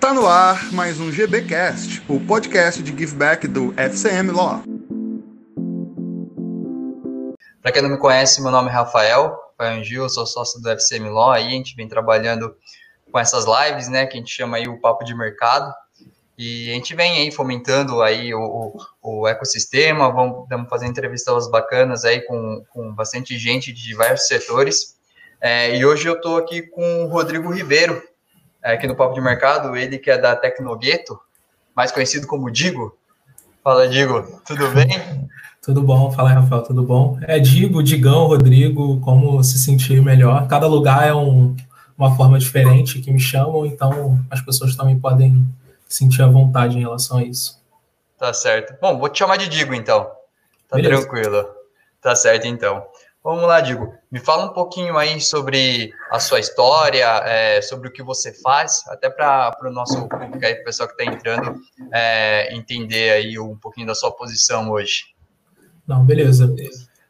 Tá no ar mais um GBcast, o podcast de giveback do FCM Law. Para quem não me conhece, meu nome é Rafael Gil, sou sócio do FCM Law, aí a gente vem trabalhando com essas lives, né, que a gente chama aí o papo de mercado, e a gente vem aí fomentando aí o, o, o ecossistema, vamos, vamos fazer entrevistas bacanas aí com, com bastante gente de diversos setores. É, e hoje eu estou aqui com o Rodrigo Ribeiro, aqui no Papo de Mercado, ele que é da Tecnogueto, mais conhecido como Digo. Fala, Digo, tudo bem? Tudo bom, fala Rafael, tudo bom? É Digo, Digão, Rodrigo, como se sentir melhor. Cada lugar é um, uma forma diferente que me chamam, então as pessoas também podem sentir a vontade em relação a isso. Tá certo. Bom, vou te chamar de Digo, então. Tá Beleza. tranquilo. Tá certo, então. Vamos lá, Digo. Me fala um pouquinho aí sobre a sua história, é, sobre o que você faz, até para o nosso público aí, pessoal que está entrando, é, entender aí um pouquinho da sua posição hoje. Não, beleza.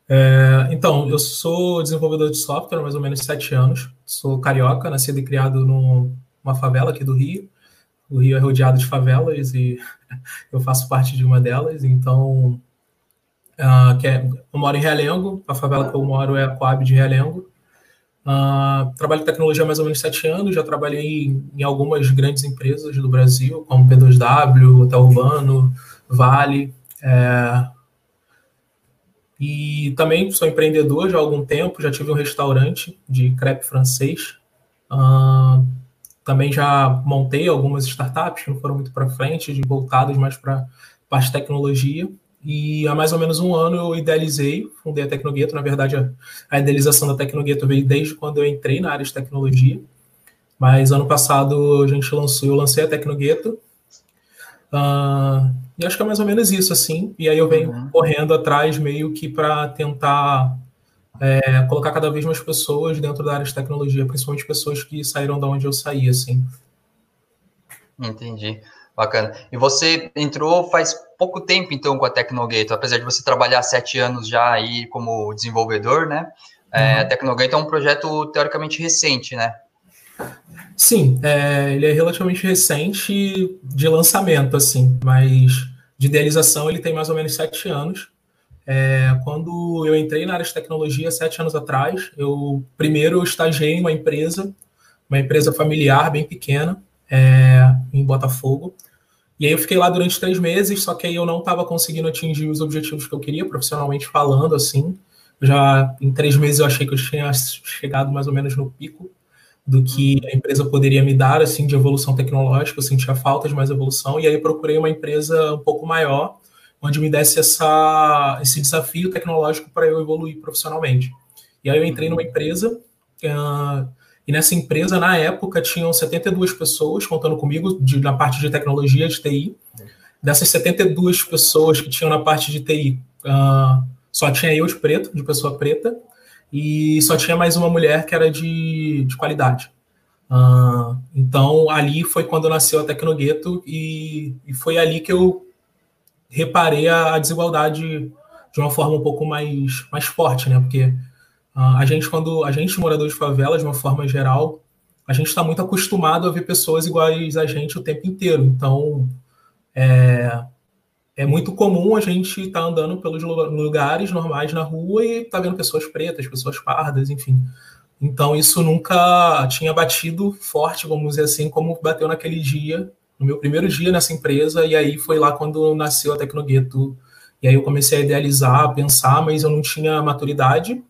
É, então, eu sou desenvolvedor de software há mais ou menos sete anos. Sou carioca, nascido e criado numa favela aqui do Rio o Rio é rodeado de favelas e eu faço parte de uma delas, então uh, que é, eu moro em Realengo, a favela que eu moro é a Coab de Realengo. Uh, trabalho em tecnologia há mais ou menos sete anos, já trabalhei em, em algumas grandes empresas do Brasil, como P2W, Hotel Urbano, Vale. É, e também sou empreendedor já há algum tempo, já tive um restaurante de crepe francês. Uh, também já montei algumas startups não foram muito para frente, voltadas mais para parte de tecnologia. E há mais ou menos um ano eu idealizei, fundei a Tecnogueto. Na verdade, a, idealização da Tecnogueto veio desde quando eu entrei na área de tecnologia. Mas ano passado a gente lançou, eu lancei a Tecnogueto. Uh, e acho que é mais ou menos isso, assim. E aí eu venho uhum. correndo atrás meio que para tentar é, colocar cada vez mais pessoas dentro da área de tecnologia, principalmente pessoas que saíram da onde eu saí, assim. Entendi. Bacana. E você entrou faz pouco tempo, então, com a Tecnogate, apesar de você trabalhar sete anos já aí como desenvolvedor, né? É, uhum. a Tecnogate é um projeto teoricamente recente, né? Sim, é, ele é relativamente recente de lançamento, assim, mas de idealização ele tem mais ou menos sete anos. É, quando eu entrei na área de tecnologia sete anos atrás, eu primeiro estagiei em uma empresa, uma empresa familiar bem pequena, é, em Botafogo. E aí eu fiquei lá durante três meses, só que aí eu não estava conseguindo atingir os objetivos que eu queria, profissionalmente falando, assim. Já em três meses eu achei que eu tinha chegado mais ou menos no pico do que a empresa poderia me dar, assim, de evolução tecnológica. Eu sentia falta de mais evolução, e aí procurei uma empresa um pouco maior, onde me desse essa, esse desafio tecnológico para eu evoluir profissionalmente. E aí eu entrei numa empresa, uh, e nessa empresa, na época, tinham 72 pessoas contando comigo de, na parte de tecnologia, de TI. Dessas 72 pessoas que tinham na parte de TI, uh, ah, só tinha eu de preto, de pessoa preta, e só tinha mais uma mulher que era de, de qualidade. Uh, então, ali foi quando nasceu a Tecnogueto, e, e foi ali que eu reparei a, a, desigualdade de uma forma um pouco mais, mais forte, né? Porque a gente, quando a gente, morador de favela, de uma forma geral, a gente está muito acostumado a ver pessoas iguais a gente o tempo inteiro. Então, é, é muito comum a gente estar tá andando pelos lugares normais na rua e tá vendo pessoas pretas, pessoas pardas, enfim. Então, isso nunca tinha batido forte, vamos dizer assim, como bateu naquele dia no meu primeiro dia nessa empresa, e aí foi lá quando nasceu a Tecnogueto. E aí eu comecei a idealizar, a pensar, mas eu não tinha maturidade,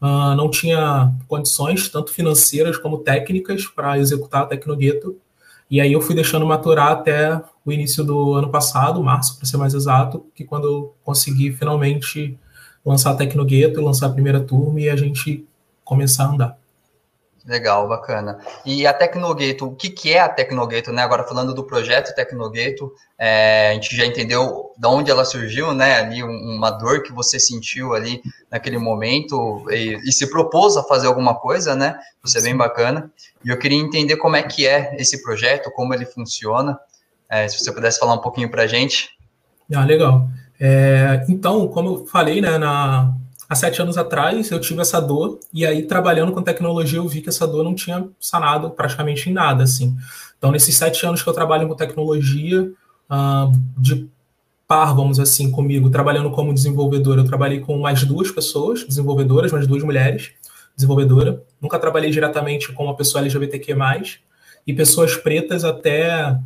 uh, não tinha condições, tanto financeiras como técnicas, para executar a Tecnogueto. E aí eu fui deixando maturar até o início do ano passado, março, para ser mais exato, que quando eu consegui finalmente lançar a Tecnogueto, lançar a primeira turma e a gente começar a andar. Legal, bacana. E a Tecnogueto, o que, que é a Tecnogueto, né? Agora falando do projeto Tecnogueto, é, a gente já entendeu de onde ela surgiu, né? Ali uma dor que você sentiu ali naquele momento e, e, se propôs a fazer alguma coisa, né? Isso é bem bacana. E eu queria entender como é que é esse projeto, como ele funciona. É, se você pudesse falar um pouquinho para a gente. Ah, legal. É, então, como eu falei, né, na, há sete anos atrás, eu tive essa dor, e aí, trabalhando com tecnologia, eu vi que essa dor não tinha sanado praticamente em nada, assim. Então, nesses sete anos que eu trabalho com tecnologia, uh, de par, vamos assim, comigo, trabalhando como desenvolvedor, eu trabalhei com mais duas pessoas, desenvolvedoras, mais duas mulheres, desenvolvedora. Nunca trabalhei diretamente com uma pessoa LGBTQ+, e pessoas pretas até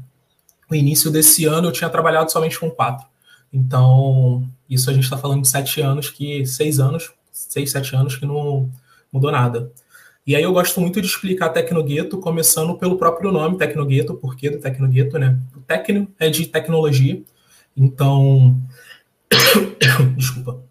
o início desse ano eu tinha trabalhado somente com quatro. Então, isso a gente está falando de sete anos, que seis anos, seis, sete anos que não mudou nada. E aí eu gosto muito de explicar Tecnogueto, começando pelo próprio nome Tecnogueto, por que do Tecnogueto, né? O Tecno é de tecnologia, então... Desculpa.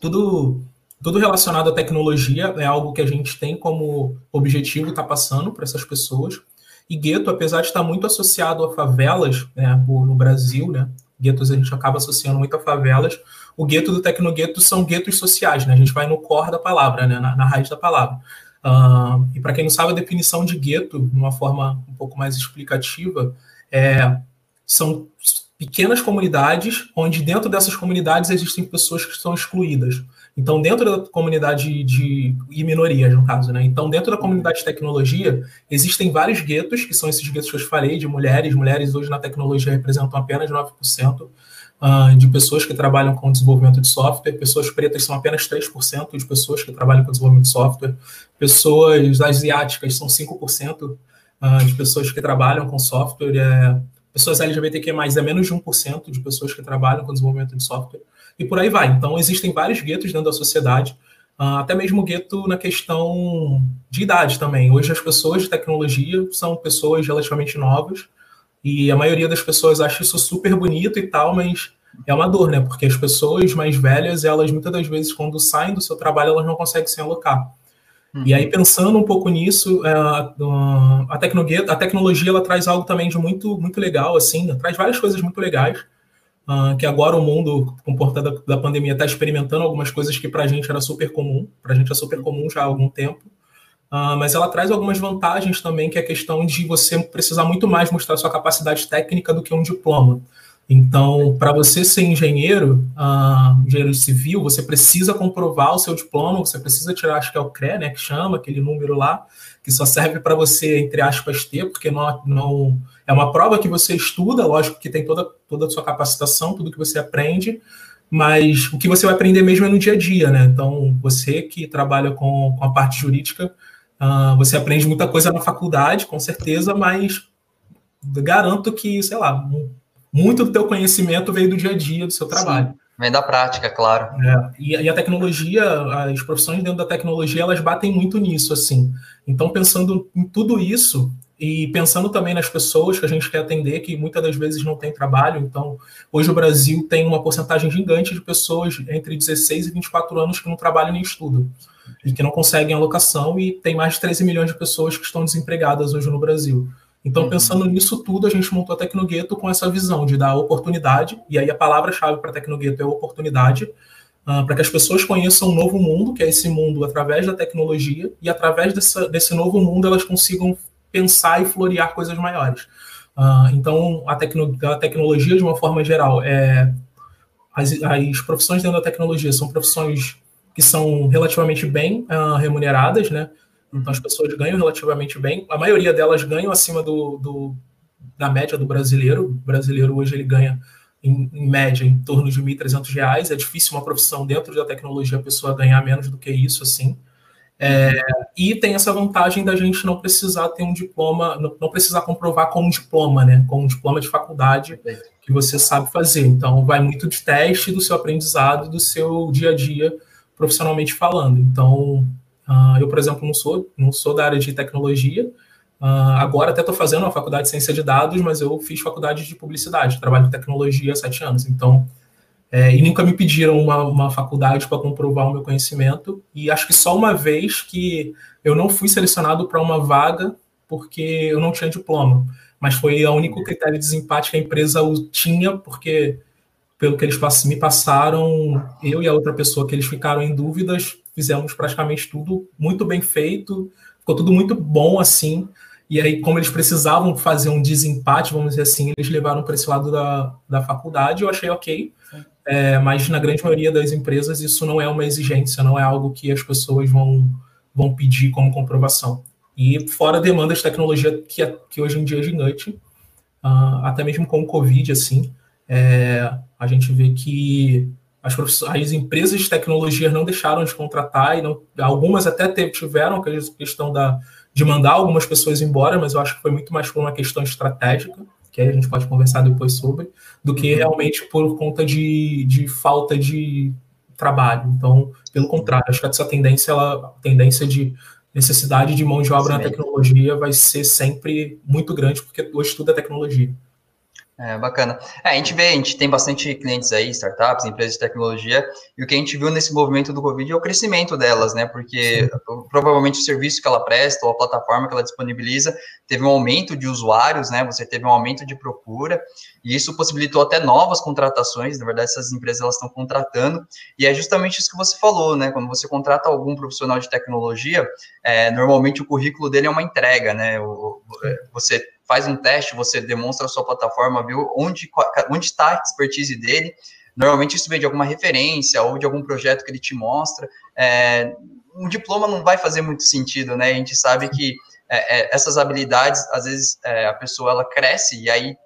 Tudo, tudo relacionado à tecnologia é algo que a gente tem como objetivo estar tá passando para essas pessoas. E gueto, apesar de estar muito associado a favelas né, no Brasil, né, guetos a gente acaba associando muito a favelas, o gueto do tecnogueto são guetos sociais, né, a gente vai no core da palavra, né, na, na raiz da palavra. Uh, e para quem não sabe, a definição de gueto, de uma forma um pouco mais explicativa, é, são pequenas comunidades onde dentro dessas comunidades existem pessoas que são excluídas. Então, dentro da comunidade de. e minorias, no caso, né? Então, dentro da comunidade de tecnologia, existem vários guetos, que são esses guetos que eu falei, de mulheres. Mulheres hoje na tecnologia representam apenas 9%. Uh, de pessoas que trabalham com desenvolvimento de software, pessoas pretas são apenas 3% de pessoas que trabalham com desenvolvimento de software, pessoas asiáticas são 5% uh, ah, de pessoas que trabalham com software, é, pessoas LGBTQ+, é menos de 1% de pessoas que trabalham com desenvolvimento de software e por aí vai. Então, existem vários guetos dentro da sociedade, uh, até mesmo gueto na questão de idade também. Hoje, as pessoas de tecnologia são pessoas relativamente novas, e a maioria das pessoas acha isso super bonito e tal, mas é uma dor, né? Porque as pessoas mais velhas, elas muitas das vezes, quando saem do seu trabalho, elas não conseguem se alocar. Uhum. E aí, pensando um pouco nisso, é, a, tecnologia, a tecnologia ela traz algo também de muito, muito legal, assim, traz várias coisas muito legais. Uh, que agora o mundo, com porta da, da pandemia, está experimentando algumas coisas que para a gente era super comum, para a gente é super comum já há algum tempo, uh, mas ela traz algumas vantagens também, que é a questão de você precisar muito mais mostrar sua capacidade técnica do que um diploma. Então, para você ser engenheiro, uh, engenheiro civil, você precisa comprovar o seu diploma, você precisa tirar, acho que é o CRE, né, que chama, aquele número lá, que só serve para você, entre aspas, ter, porque não, não é uma prova que você estuda, lógico que tem toda, toda a sua capacitação, tudo que você aprende, mas o que você vai aprender mesmo é no dia a dia, né? Então, você que trabalha com, com a parte jurídica, uh, você aprende muita coisa na faculdade, com certeza, mas garanto que, sei lá, muito do teu conhecimento veio do dia a dia, do seu trabalho. Sim, vem da prática, claro. É, e, e, a tecnologia, as profissões dentro da tecnologia, elas batem muito nisso, assim. Então, pensando em tudo isso, e pensando também nas pessoas que a gente quer atender, que muitas das vezes não tem trabalho, então hoje o Brasil tem uma porcentagem gigante de pessoas entre 16 e 24 anos que não trabalham nem estudam e que não conseguem alocação, e tem mais de 13 milhões de pessoas que estão desempregadas hoje no Brasil. Então, uhum. pensando nisso tudo, a gente montou a Tecnogueto com essa visão de dar oportunidade, e aí a palavra-chave para a Tecnogueto é oportunidade, uh, para que as pessoas conheçam um novo mundo, que é esse mundo através da tecnologia, e através dessa, desse novo mundo elas consigam pensar e florear coisas maiores. Uh, então, a, tecno a, tecnologia, de uma forma geral, é, as, as, profissões dentro da tecnologia são profissões que são relativamente bem uh, remuneradas, né? Então, as pessoas ganham relativamente bem. A maioria delas ganham acima do, do da média do brasileiro. O brasileiro hoje ele ganha, em, em média, em torno de R$ 1.300. É difícil uma profissão dentro da tecnologia a pessoa ganhar menos do que isso, assim. É, e tem essa vantagem da gente não precisar ter um diploma, não, não, precisar comprovar com um diploma, né? Com um diploma de faculdade que você sabe fazer. Então, vai muito de teste do seu aprendizado, do seu dia a dia profissionalmente falando. Então, uh, eu, por exemplo, não sou, não sou da área de tecnologia. Uh, agora até estou fazendo uma faculdade de ciência de dados, mas eu fiz faculdade de publicidade, trabalho em tecnologia há sete anos. Então, é, e nunca me pediram uma, uma faculdade para comprovar o meu conhecimento. E acho que só uma vez que eu não fui selecionado para uma vaga porque eu não tinha diploma. Mas foi o único critério de desempate que a empresa tinha, porque, pelo que eles me passaram, eu e a outra pessoa que eles ficaram em dúvidas, fizemos praticamente tudo muito bem feito, ficou tudo muito bom assim. E aí, como eles precisavam fazer um desempate, vamos dizer assim, eles levaram para esse lado da, da faculdade, eu achei ok. É, mas na grande maioria das empresas isso não é uma exigência, não é algo que as pessoas vão, vão pedir como comprovação. E fora demanda de tecnologia que, que hoje em dia é gigante, uh, até mesmo com o Covid, assim, é, a gente vê que as, as, empresas de tecnologia não deixaram de contratar, e não, algumas até tiveram a questão da, de mandar algumas pessoas embora, mas eu acho que foi muito mais por uma questão estratégica, que a gente pode conversar depois sobre, do que uhum. realmente por conta de, de falta de trabalho. Então, pelo contrário, acho que essa tendência, ela, tendência de necessidade de mão de obra Sim. na tecnologia vai ser sempre muito grande, porque hoje tudo é tecnologia. É, bacana. É, a gente vê, a gente tem bastante clientes aí, startups, empresas de tecnologia, e o que a gente viu nesse movimento do Covid é o crescimento delas, né? Porque Sim. provavelmente o serviço que ela presta ou a plataforma que ela disponibiliza teve um aumento de usuários, né? Você teve um aumento de procura, e isso possibilitou até novas contratações. Na verdade, essas empresas elas estão contratando, e é justamente isso que você falou, né? Quando você contrata algum profissional de tecnologia, é, normalmente o currículo dele é uma entrega, né? O, você faz um teste, você demonstra a sua plataforma, viu onde, onde está a expertise dele. Normalmente isso vem de alguma referência ou de algum projeto que ele te mostra. É, um diploma não vai fazer muito sentido, né? A gente sabe que é, é, essas habilidades, às vezes, é, a pessoa ela cresce e aí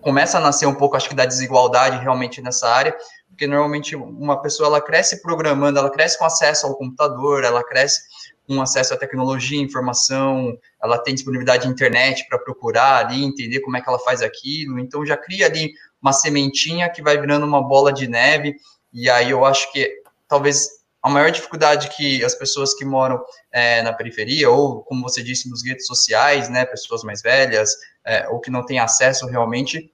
começa a nascer um pouco, acho que, da desigualdade realmente nessa área, porque normalmente uma pessoa ela cresce programando, ela cresce com acesso ao computador, ela cresce um acesso à tecnologia, informação, ela tem disponibilidade de internet para procurar ali, entender como é que ela faz aquilo, então já cria ali uma sementinha que vai virando uma bola de neve, e aí eu acho que talvez a maior dificuldade que as pessoas que moram é, na periferia, ou como você disse, nos guetos sociais, né, pessoas mais velhas, é, ou que não têm acesso realmente,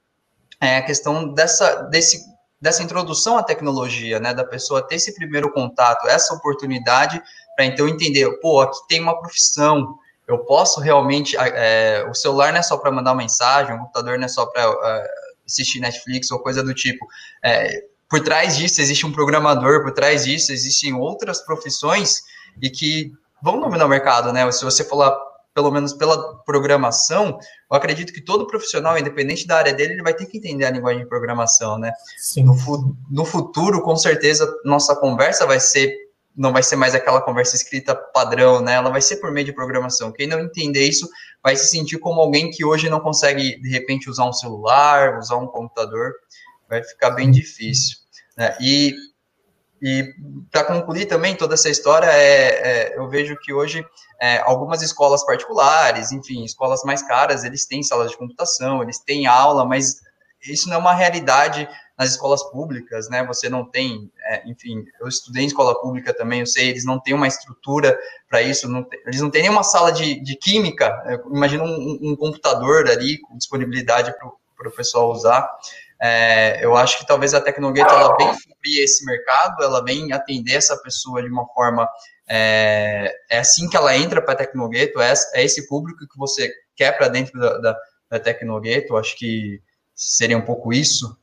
é a questão dessa, desse, dessa introdução à tecnologia, né, da pessoa ter esse primeiro contato, essa oportunidade para então entender, pô, aqui tem uma profissão, eu posso realmente, é, o celular não é só para mandar mensagem, o computador não é só para é, assistir Netflix ou coisa do tipo. É, por trás disso existe um programador, por trás disso existem outras profissões e que vão dominar o mercado, né? Se você falar pelo menos pela programação, eu acredito que todo profissional, independente da área dele, ele vai ter que entender a linguagem de programação, né? Sim. No, no futuro, com certeza, nossa conversa vai ser não vai ser mais aquela conversa escrita padrão, né? Ela vai ser por meio de programação. Quem não entender isso vai se sentir como alguém que hoje não consegue, de repente, usar um celular, usar um computador. Vai ficar bem difícil. Né? E, e para concluir também toda essa história, é, é eu vejo que hoje é, algumas escolas particulares, enfim, escolas mais caras, eles têm salas de computação, eles têm aula, mas isso não é uma realidade nas escolas públicas, né? Você não tem, é, enfim, eu estudei em escola pública também, eu sei, eles não têm uma estrutura para isso, não tem, eles não têm nenhuma sala de, de química, é, imagina um, um, computador ali com disponibilidade para o pessoal usar. É, eu acho que talvez a Tecnogueto ela vem cobrir esse mercado, ela vem atender essa pessoa de uma forma é, é assim que ela entra para a Tecnogueto, é, é, esse público que você quer para dentro da, da, da Tecnogueto, acho que seria um pouco isso.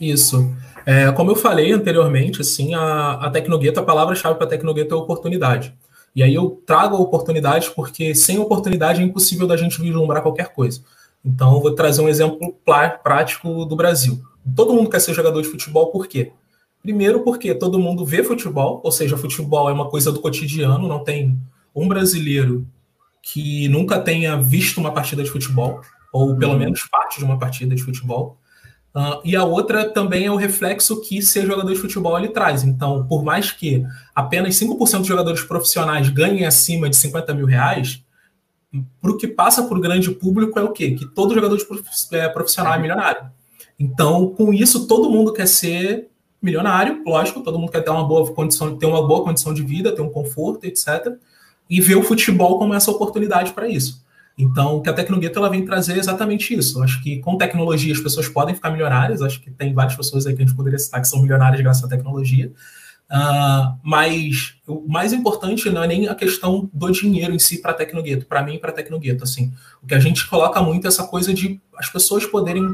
Isso. É, como eu falei anteriormente, assim, a, a Tecnogueto, a palavra-chave para a Tecnogueto é oportunidade. E aí eu trago a oportunidade porque sem oportunidade é impossível da gente vislumbrar qualquer coisa. Então eu vou trazer um exemplo prático do Brasil. Todo mundo quer ser jogador de futebol, por quê? Primeiro porque todo mundo vê futebol, ou seja, futebol é uma coisa do cotidiano, não tem um brasileiro que nunca tenha visto uma partida de futebol, ou pelo uhum. menos parte de uma partida de futebol. Uh, e a outra também é o reflexo que ser jogador de futebol ele traz. Então, por mais que apenas 5% dos jogadores profissionais ganhem acima de 50 mil reais, para o que passa por grande público é o quê? Que todo jogador é, profissional é milionário. Então, com isso, todo mundo quer ser milionário, lógico, todo mundo quer ter uma boa condição, ter uma boa condição de vida, ter um conforto, etc. E ver o futebol como essa oportunidade para isso. Então, que a Tecnogueto ela vem trazer exatamente isso. acho que com tecnologia as pessoas podem ficar milionárias. Acho que tem várias pessoas aí que a gente poderia citar que são milionárias graças à tecnologia. Uh, mas o mais importante não é nem a questão do dinheiro em si para Tecnogueto, para mim e para Tecnogueto. Assim, o que a gente coloca muito é essa coisa de as pessoas poderem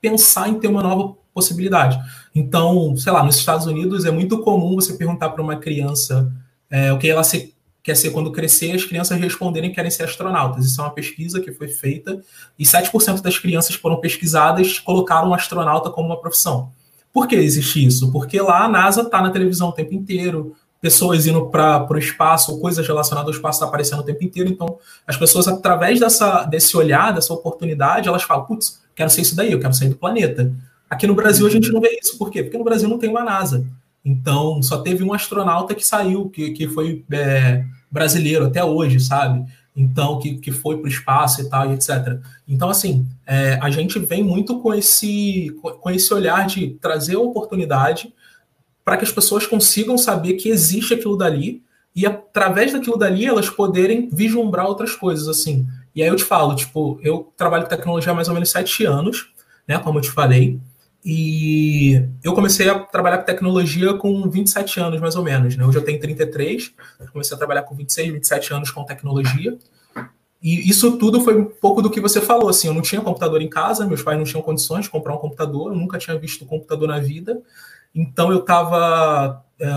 pensar em ter uma nova possibilidade. Então, sei lá, nos Estados Unidos é muito comum você perguntar para uma criança é, o que ela se quer ser quando crescer, as crianças responderem que querem ser astronautas. Isso é uma pesquisa que foi feita e 7% das crianças que foram pesquisadas colocaram astronauta como uma profissão. Por que existe isso? Porque lá a NASA está na televisão o tempo inteiro, pessoas indo para o espaço, coisas relacionadas ao espaço tá aparecendo o tempo inteiro. Então, as pessoas, através dessa, desse olhar, dessa oportunidade, elas falam, putz, quero ser isso daí, eu quero sair do planeta. Aqui no Brasil a gente não vê isso. Por quê? Porque no Brasil não tem uma NASA. Então, só teve um astronauta que saiu, que, que foi é, brasileiro até hoje, sabe? Então, que, que foi para o espaço e tal, e etc. Então, assim, é, a gente vem muito com esse, com esse olhar de trazer a oportunidade para que as pessoas consigam saber que existe aquilo dali e através daquilo dali elas poderem vislumbrar outras coisas, assim. E aí eu te falo, tipo, eu trabalho com tecnologia há mais ou menos sete anos, né, como eu te falei, e eu comecei a trabalhar com tecnologia com 27 anos, mais ou menos. Né? Hoje eu tenho 33, comecei a trabalhar com 26, 27 anos com tecnologia. E isso tudo foi um pouco do que você falou. Assim, eu não tinha computador em casa, meus pais não tinham condições de comprar um computador, eu nunca tinha visto computador na vida. Então eu estava uh, é,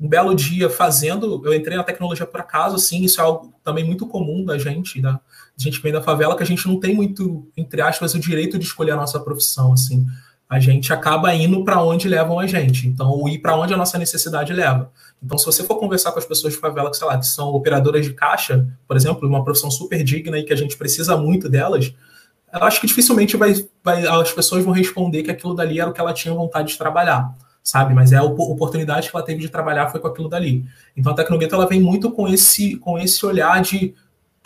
um belo dia fazendo, eu entrei na tecnologia por acaso, assim, isso é algo também muito comum da gente, da gente que vem da favela, que a gente não tem muito, entre aspas, o direito de escolher a nossa profissão, assim a gente acaba indo para onde levam a gente. Então, ir para onde a nossa necessidade leva. Então, se você for conversar com as pessoas de favela, que, sei lá, que são operadoras de caixa, por exemplo, uma profissão super digna e que a gente precisa muito delas, eu acho que dificilmente vai, vai, as pessoas vão responder que aquilo dali era o que ela tinha vontade de trabalhar, sabe? Mas é a oportunidade que ela teve de trabalhar foi com aquilo dali. Então, a Tecnogueto, ela vem muito com esse, com esse olhar de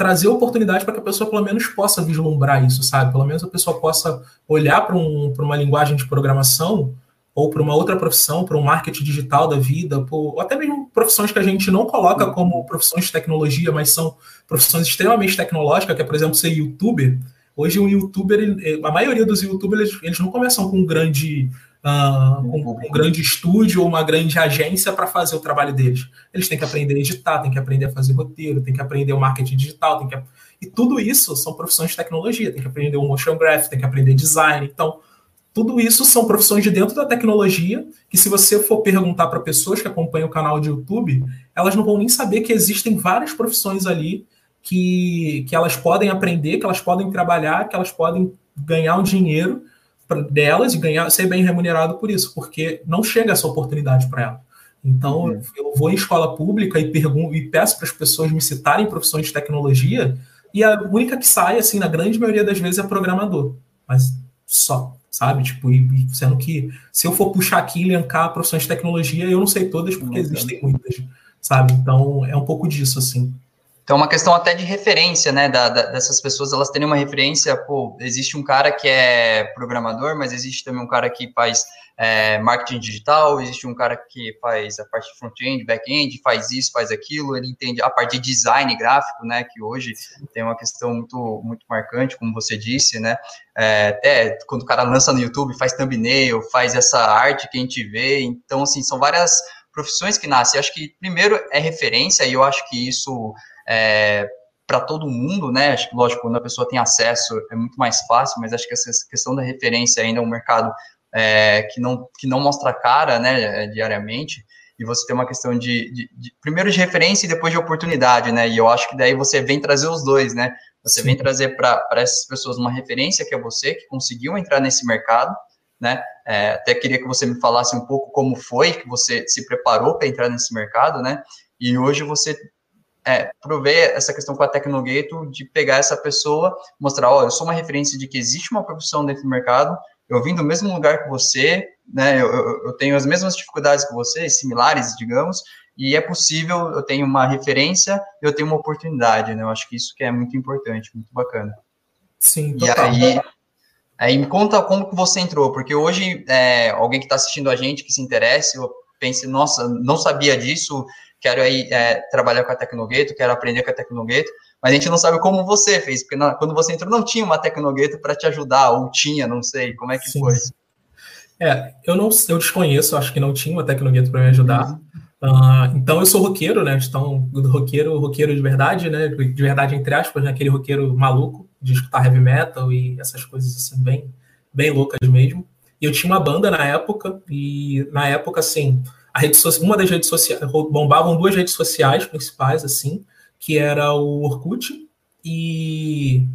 trazer oportunidade para que a pessoa pelo menos possa vislumbrar isso, sabe? Pelo menos a pessoa possa olhar para um, uma linguagem de programação ou para uma outra profissão, para um marketing digital da vida, por, ou até mesmo profissões que a gente não coloca como profissões de tecnologia, mas são profissões extremamente tecnológicas, que é, por exemplo, ser youtuber. Hoje um youtuber, a maioria dos youtubers, eles não começam com um grande uh, um, um, grande estúdio ou uma grande agência para fazer o trabalho deles. Eles têm que aprender a editar, têm que aprender a fazer roteiro, têm que aprender o marketing digital, têm que... e tudo isso são profissões de tecnologia, tem que aprender o motion graphic, tem que aprender design. Então, tudo isso são profissões de dentro da tecnologia que, se você for perguntar para pessoas que acompanham o canal de YouTube, elas não vão nem saber que existem várias profissões ali que, que elas podem aprender, que elas podem trabalhar, que elas podem ganhar um dinheiro delas e ganhar, ser bem remunerado por isso, porque não chega essa oportunidade para ela. Então, uhum. eu vou em escola pública e pergunto e peço para as pessoas me citarem profissões de tecnologia, e a única que sai, assim, na grande maioria das vezes, é programador. Mas só, sabe? Tipo, e, sendo que se eu for puxar aqui e elencar profissões de tecnologia, eu não sei todas, porque uhum. existem muitas, sabe? Então, é um pouco disso, assim. Então, é uma questão até de referência, né, da, da, dessas pessoas, elas terem uma referência, pô, existe um cara que é programador, mas existe também um cara que faz é, marketing digital, existe um cara que faz a parte front-end, back-end, faz isso, faz aquilo, ele entende a parte de design gráfico, né, que hoje tem uma questão muito, muito marcante, como você disse, né, é, até quando o cara lança no YouTube, faz thumbnail, faz essa arte que a gente vê, então, assim, são várias profissões que nascem. Acho que, primeiro, é referência, e eu acho que isso é, para todo mundo, né? Acho que, lógico, quando a pessoa tem acesso é muito mais fácil, mas acho que essa questão da referência ainda é um mercado é, que, não, que não mostra cara, né, diariamente, e você tem uma questão de, de, de, primeiro de referência e depois de oportunidade, né? E eu acho que daí você vem trazer os dois, né? Você Sim. vem trazer para essas pessoas uma referência que é você, que conseguiu entrar nesse mercado, né? É, até queria que você me falasse um pouco como foi que você se preparou para entrar nesse mercado, né? E hoje você é, prover essa questão com a Tecnogato de pegar essa pessoa, mostrar, ó, eu sou uma referência de que existe uma profissão dentro do mercado, eu vim do mesmo lugar que você, né, eu, eu tenho as mesmas dificuldades que você, similares, digamos, e é possível, eu tenho uma referência, eu tenho uma oportunidade, né, eu acho que isso que é muito importante, muito bacana. Sim, total. E aí, aí me conta como que você entrou, porque hoje, é, alguém que está assistindo a gente, que se interesse, eu pense, nossa, não sabia disso, quero aí é, trabalhar com a Tecnogueto, quero aprender com a Tecnogueto, mas a gente não sabe como você fez, porque na, quando você entrou não tinha uma Tecnogueto para te ajudar, ou tinha, não sei, como é que Sim. foi? É, eu não eu desconheço, acho que não tinha uma Tecnogueto para me ajudar. Uh, então eu sou roqueiro, né? Então, roqueiro, roqueiro de verdade, né? De verdade, entre aspas, né? aquele roqueiro maluco de escutar heavy metal e essas coisas assim, bem, bem loucas mesmo. E eu tinha uma banda na época, e na época, assim, a rede social, uma das redes sociais, bombavam duas redes sociais principais, assim, que era o Orkut e,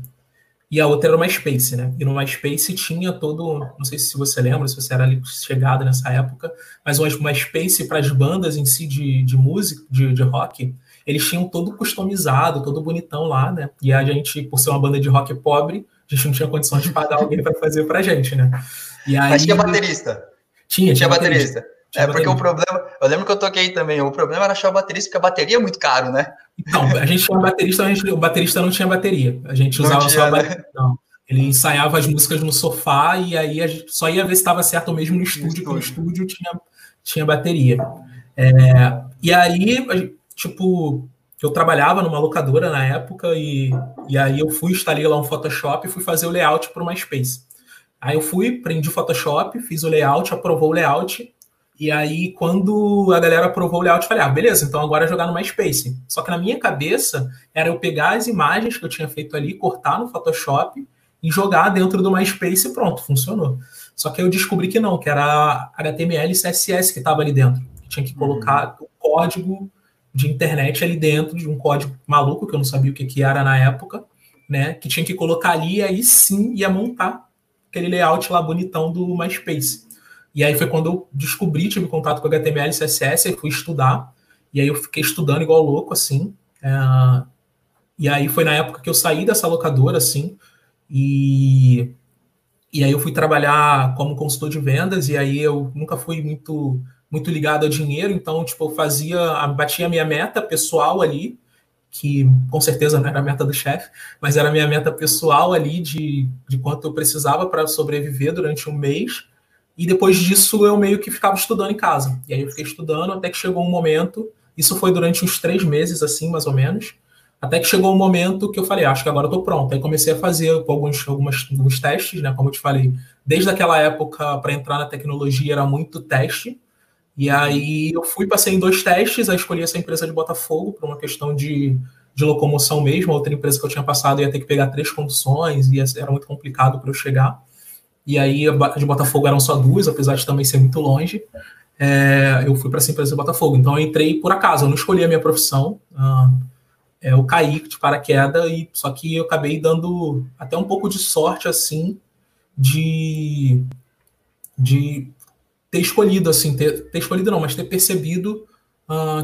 e a outra era o MySpace, né? E no MySpace tinha todo, não sei se você lembra, se você era ali chegado nessa época, mas o MySpace para as bandas em si de, de música, de, de rock, eles tinham todo customizado, todo bonitão lá, né? E a gente, por ser uma banda de rock pobre, a gente não tinha condições de pagar alguém para fazer pra gente, né? E aí, Mas tinha baterista. Tinha, tinha, tinha baterista. baterista. É, porque o problema. Eu lembro que eu toquei também. O problema era achar o baterista, porque a bateria é muito caro, né? Então, a gente tinha um baterista, a gente, o baterista não tinha bateria. A gente usava tinha, só a bateria. Né? Não. Ele ensaiava as músicas no sofá e aí a gente só ia ver se estava certo mesmo no estúdio, porque no estúdio tinha, tinha bateria. É, e aí, tipo, eu trabalhava numa locadora na época e, e aí eu fui, instalei lá um Photoshop e fui fazer o layout para o MySpace. Aí eu fui, prendi o Photoshop, fiz o layout, aprovou o layout e aí, quando a galera aprovou o layout, eu falei, ah, beleza, então agora é jogar no MySpace. Só que na minha cabeça, era eu pegar as imagens que eu tinha feito ali, cortar no Photoshop e jogar dentro do MySpace e pronto, funcionou. Só que eu descobri que não, que era HTML e CSS que estava ali dentro. Eu tinha que uhum. colocar uhum. o código de internet ali dentro, de um código maluco, que eu não sabia o que, que era na época, né? Que tinha que colocar ali e aí sim ia montar aquele layout lá bonitão do MySpace. E aí foi quando eu descobri, tive contato com HTML e CSS, e fui estudar. E aí eu fiquei estudando igual louco, assim. É... E aí foi na época que eu saí dessa locadora, assim. E, e aí eu fui trabalhar como consultor de vendas, e aí eu nunca fui muito muito ligado ao dinheiro, então, tipo, eu fazia, batia a minha meta pessoal ali, que com certeza não era a meta do chefe, mas era a minha meta pessoal ali de, de quanto eu precisava para sobreviver durante um mês. E depois disso eu meio que ficava estudando em casa. E aí eu fiquei estudando até que chegou um momento, isso foi durante uns três meses, assim, mais ou menos, até que chegou um momento que eu falei, ah, acho que agora eu tô pronto. Aí comecei a fazer alguns, algumas, alguns testes, né? Como eu te falei, desde aquela época, para entrar na tecnologia era muito teste. E aí eu fui, passei em dois testes, aí escolhi essa empresa de Botafogo por uma questão de, de locomoção mesmo. Outra empresa que eu tinha passado ia ter que pegar três conduções e era muito complicado para eu chegar. E aí de Botafogo eram só duas, apesar de também ser muito longe. É, eu fui para essa empresa de Botafogo. Então eu entrei por acaso, eu não escolhi a minha profissão. Uh, eu caí de paraquedas, e, só que eu acabei dando até um pouco de sorte, assim, de, de ter escolhido, assim, ter, ter escolhido não, mas ter percebido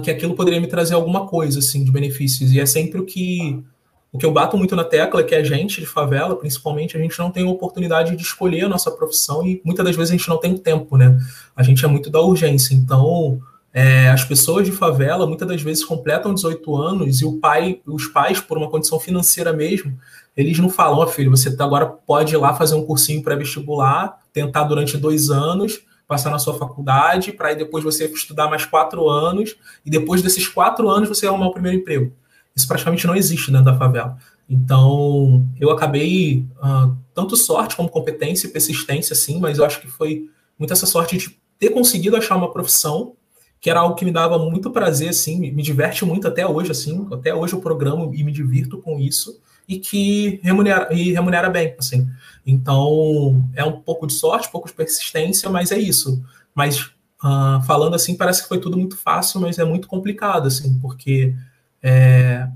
que aquilo poderia me trazer alguma coisa, assim, de benefícios. E é sempre o que o que eu bato muito na tecla é que a gente de favela, principalmente, a gente não tem oportunidade de escolher a nossa profissão e muitas das vezes a gente não tem tempo, né? A gente é muito da urgência. Então, é, as pessoas de favela muitas das vezes completam 18 anos e o pai, os pais, por uma condição financeira mesmo, eles não falam, ó oh, filho, você agora pode ir lá fazer um cursinho pré-vestibular, tentar durante dois anos, passar na sua faculdade, para aí depois você estudar mais quatro anos, e depois desses quatro anos você arrumar o primeiro emprego. Isso praticamente não existe dentro da favela. Então, eu acabei, uh, tanto sorte como competência e persistência, sim, mas eu acho que foi muito essa sorte de ter conseguido achar uma profissão que era algo que me dava muito prazer, assim, me diverte muito até hoje, assim, até hoje eu programo e me divirto com isso, e que remunera, e remunera bem, assim. Então, é um pouco de sorte, um pouco de persistência, mas é isso. Mas, uh, falando assim, parece que foi tudo muito fácil, mas é muito complicado, assim, porque é,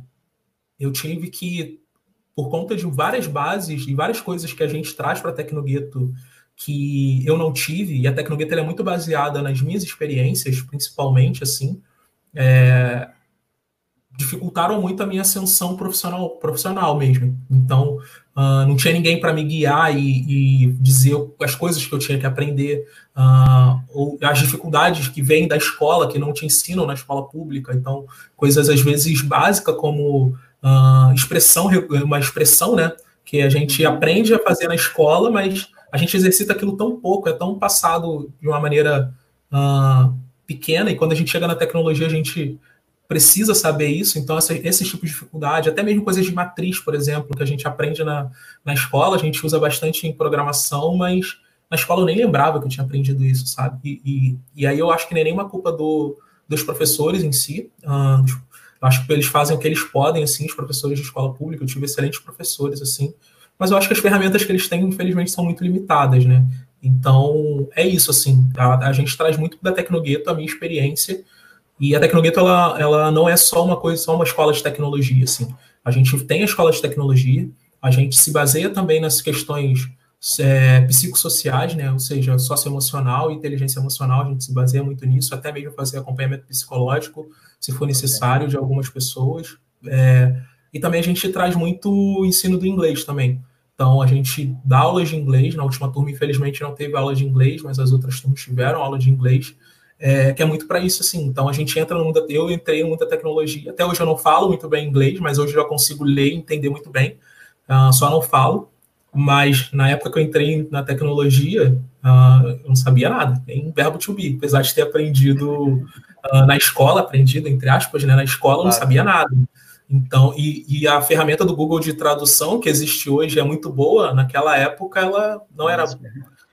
eu tive que, por conta de várias bases e várias coisas que a gente traz para a Tecnogueto que eu não tive, e a Tecnogueto é muito baseada nas minhas experiências, principalmente, assim, é, dificultaram muito a minha ascensão profissional, profissional mesmo. Então, uh, não tinha ninguém para me guiar e, e, dizer as coisas que eu tinha que aprender, uh, ou as dificuldades que vêm da escola, que não te ensinam na escola pública. Então, coisas às vezes básicas como uh, expressão, uma expressão, né? Que a gente aprende a fazer na escola, mas a gente exercita aquilo tão pouco, é tão passado de uma maneira pequena, e quando a gente chega na tecnologia, a gente precisa saber isso, então essa, esse tipo de dificuldade, até mesmo coisas de matriz, por exemplo, que a gente aprende na, na escola, a gente usa bastante em programação, mas na escola eu nem lembrava que eu tinha aprendido isso, sabe? E, e, e aí eu acho que nem é nenhuma culpa do, dos professores em si, uh, acho que eles fazem o que eles podem, assim, os professores de escola pública, eu tive excelentes professores, assim, mas eu acho que as ferramentas que eles têm, infelizmente, são muito limitadas, né? Então, é isso, assim, a, a gente traz muito da Tecnogueto, a minha experiência, e a Tecnogueto, ela, ela não é só uma coisa, só uma escola de tecnologia, assim. A gente tem a escola de tecnologia, A gente se baseia também nas questões é, psicossociais, né? ou seja, socioemocional inteligência emocional, a gente se baseia muito nisso, até mesmo fazer acompanhamento psicológico, se for necessário, de algumas pessoas. É, e também a gente traz muito o ensino do inglês também. Então, a gente dá aulas de inglês. Na última turma, infelizmente, não teve aula de inglês, mas as outras turmas tiveram aula de inglês, é, que é muito para isso, assim. Então, a gente entra no mundo. Eu entrei no mundo da tecnologia. Até hoje eu não falo muito bem inglês, mas hoje eu já consigo ler e entender muito bem. Uh, só não falo. Mas na época que eu entrei na tecnologia, uh, eu não sabia nada, nem verbo to be. Apesar de ter aprendido uh, na escola, aprendido, entre aspas, né, na escola, eu não sabia nada. Então, e, e, a ferramenta do Google de tradução que existe hoje é muito boa, naquela época ela não era,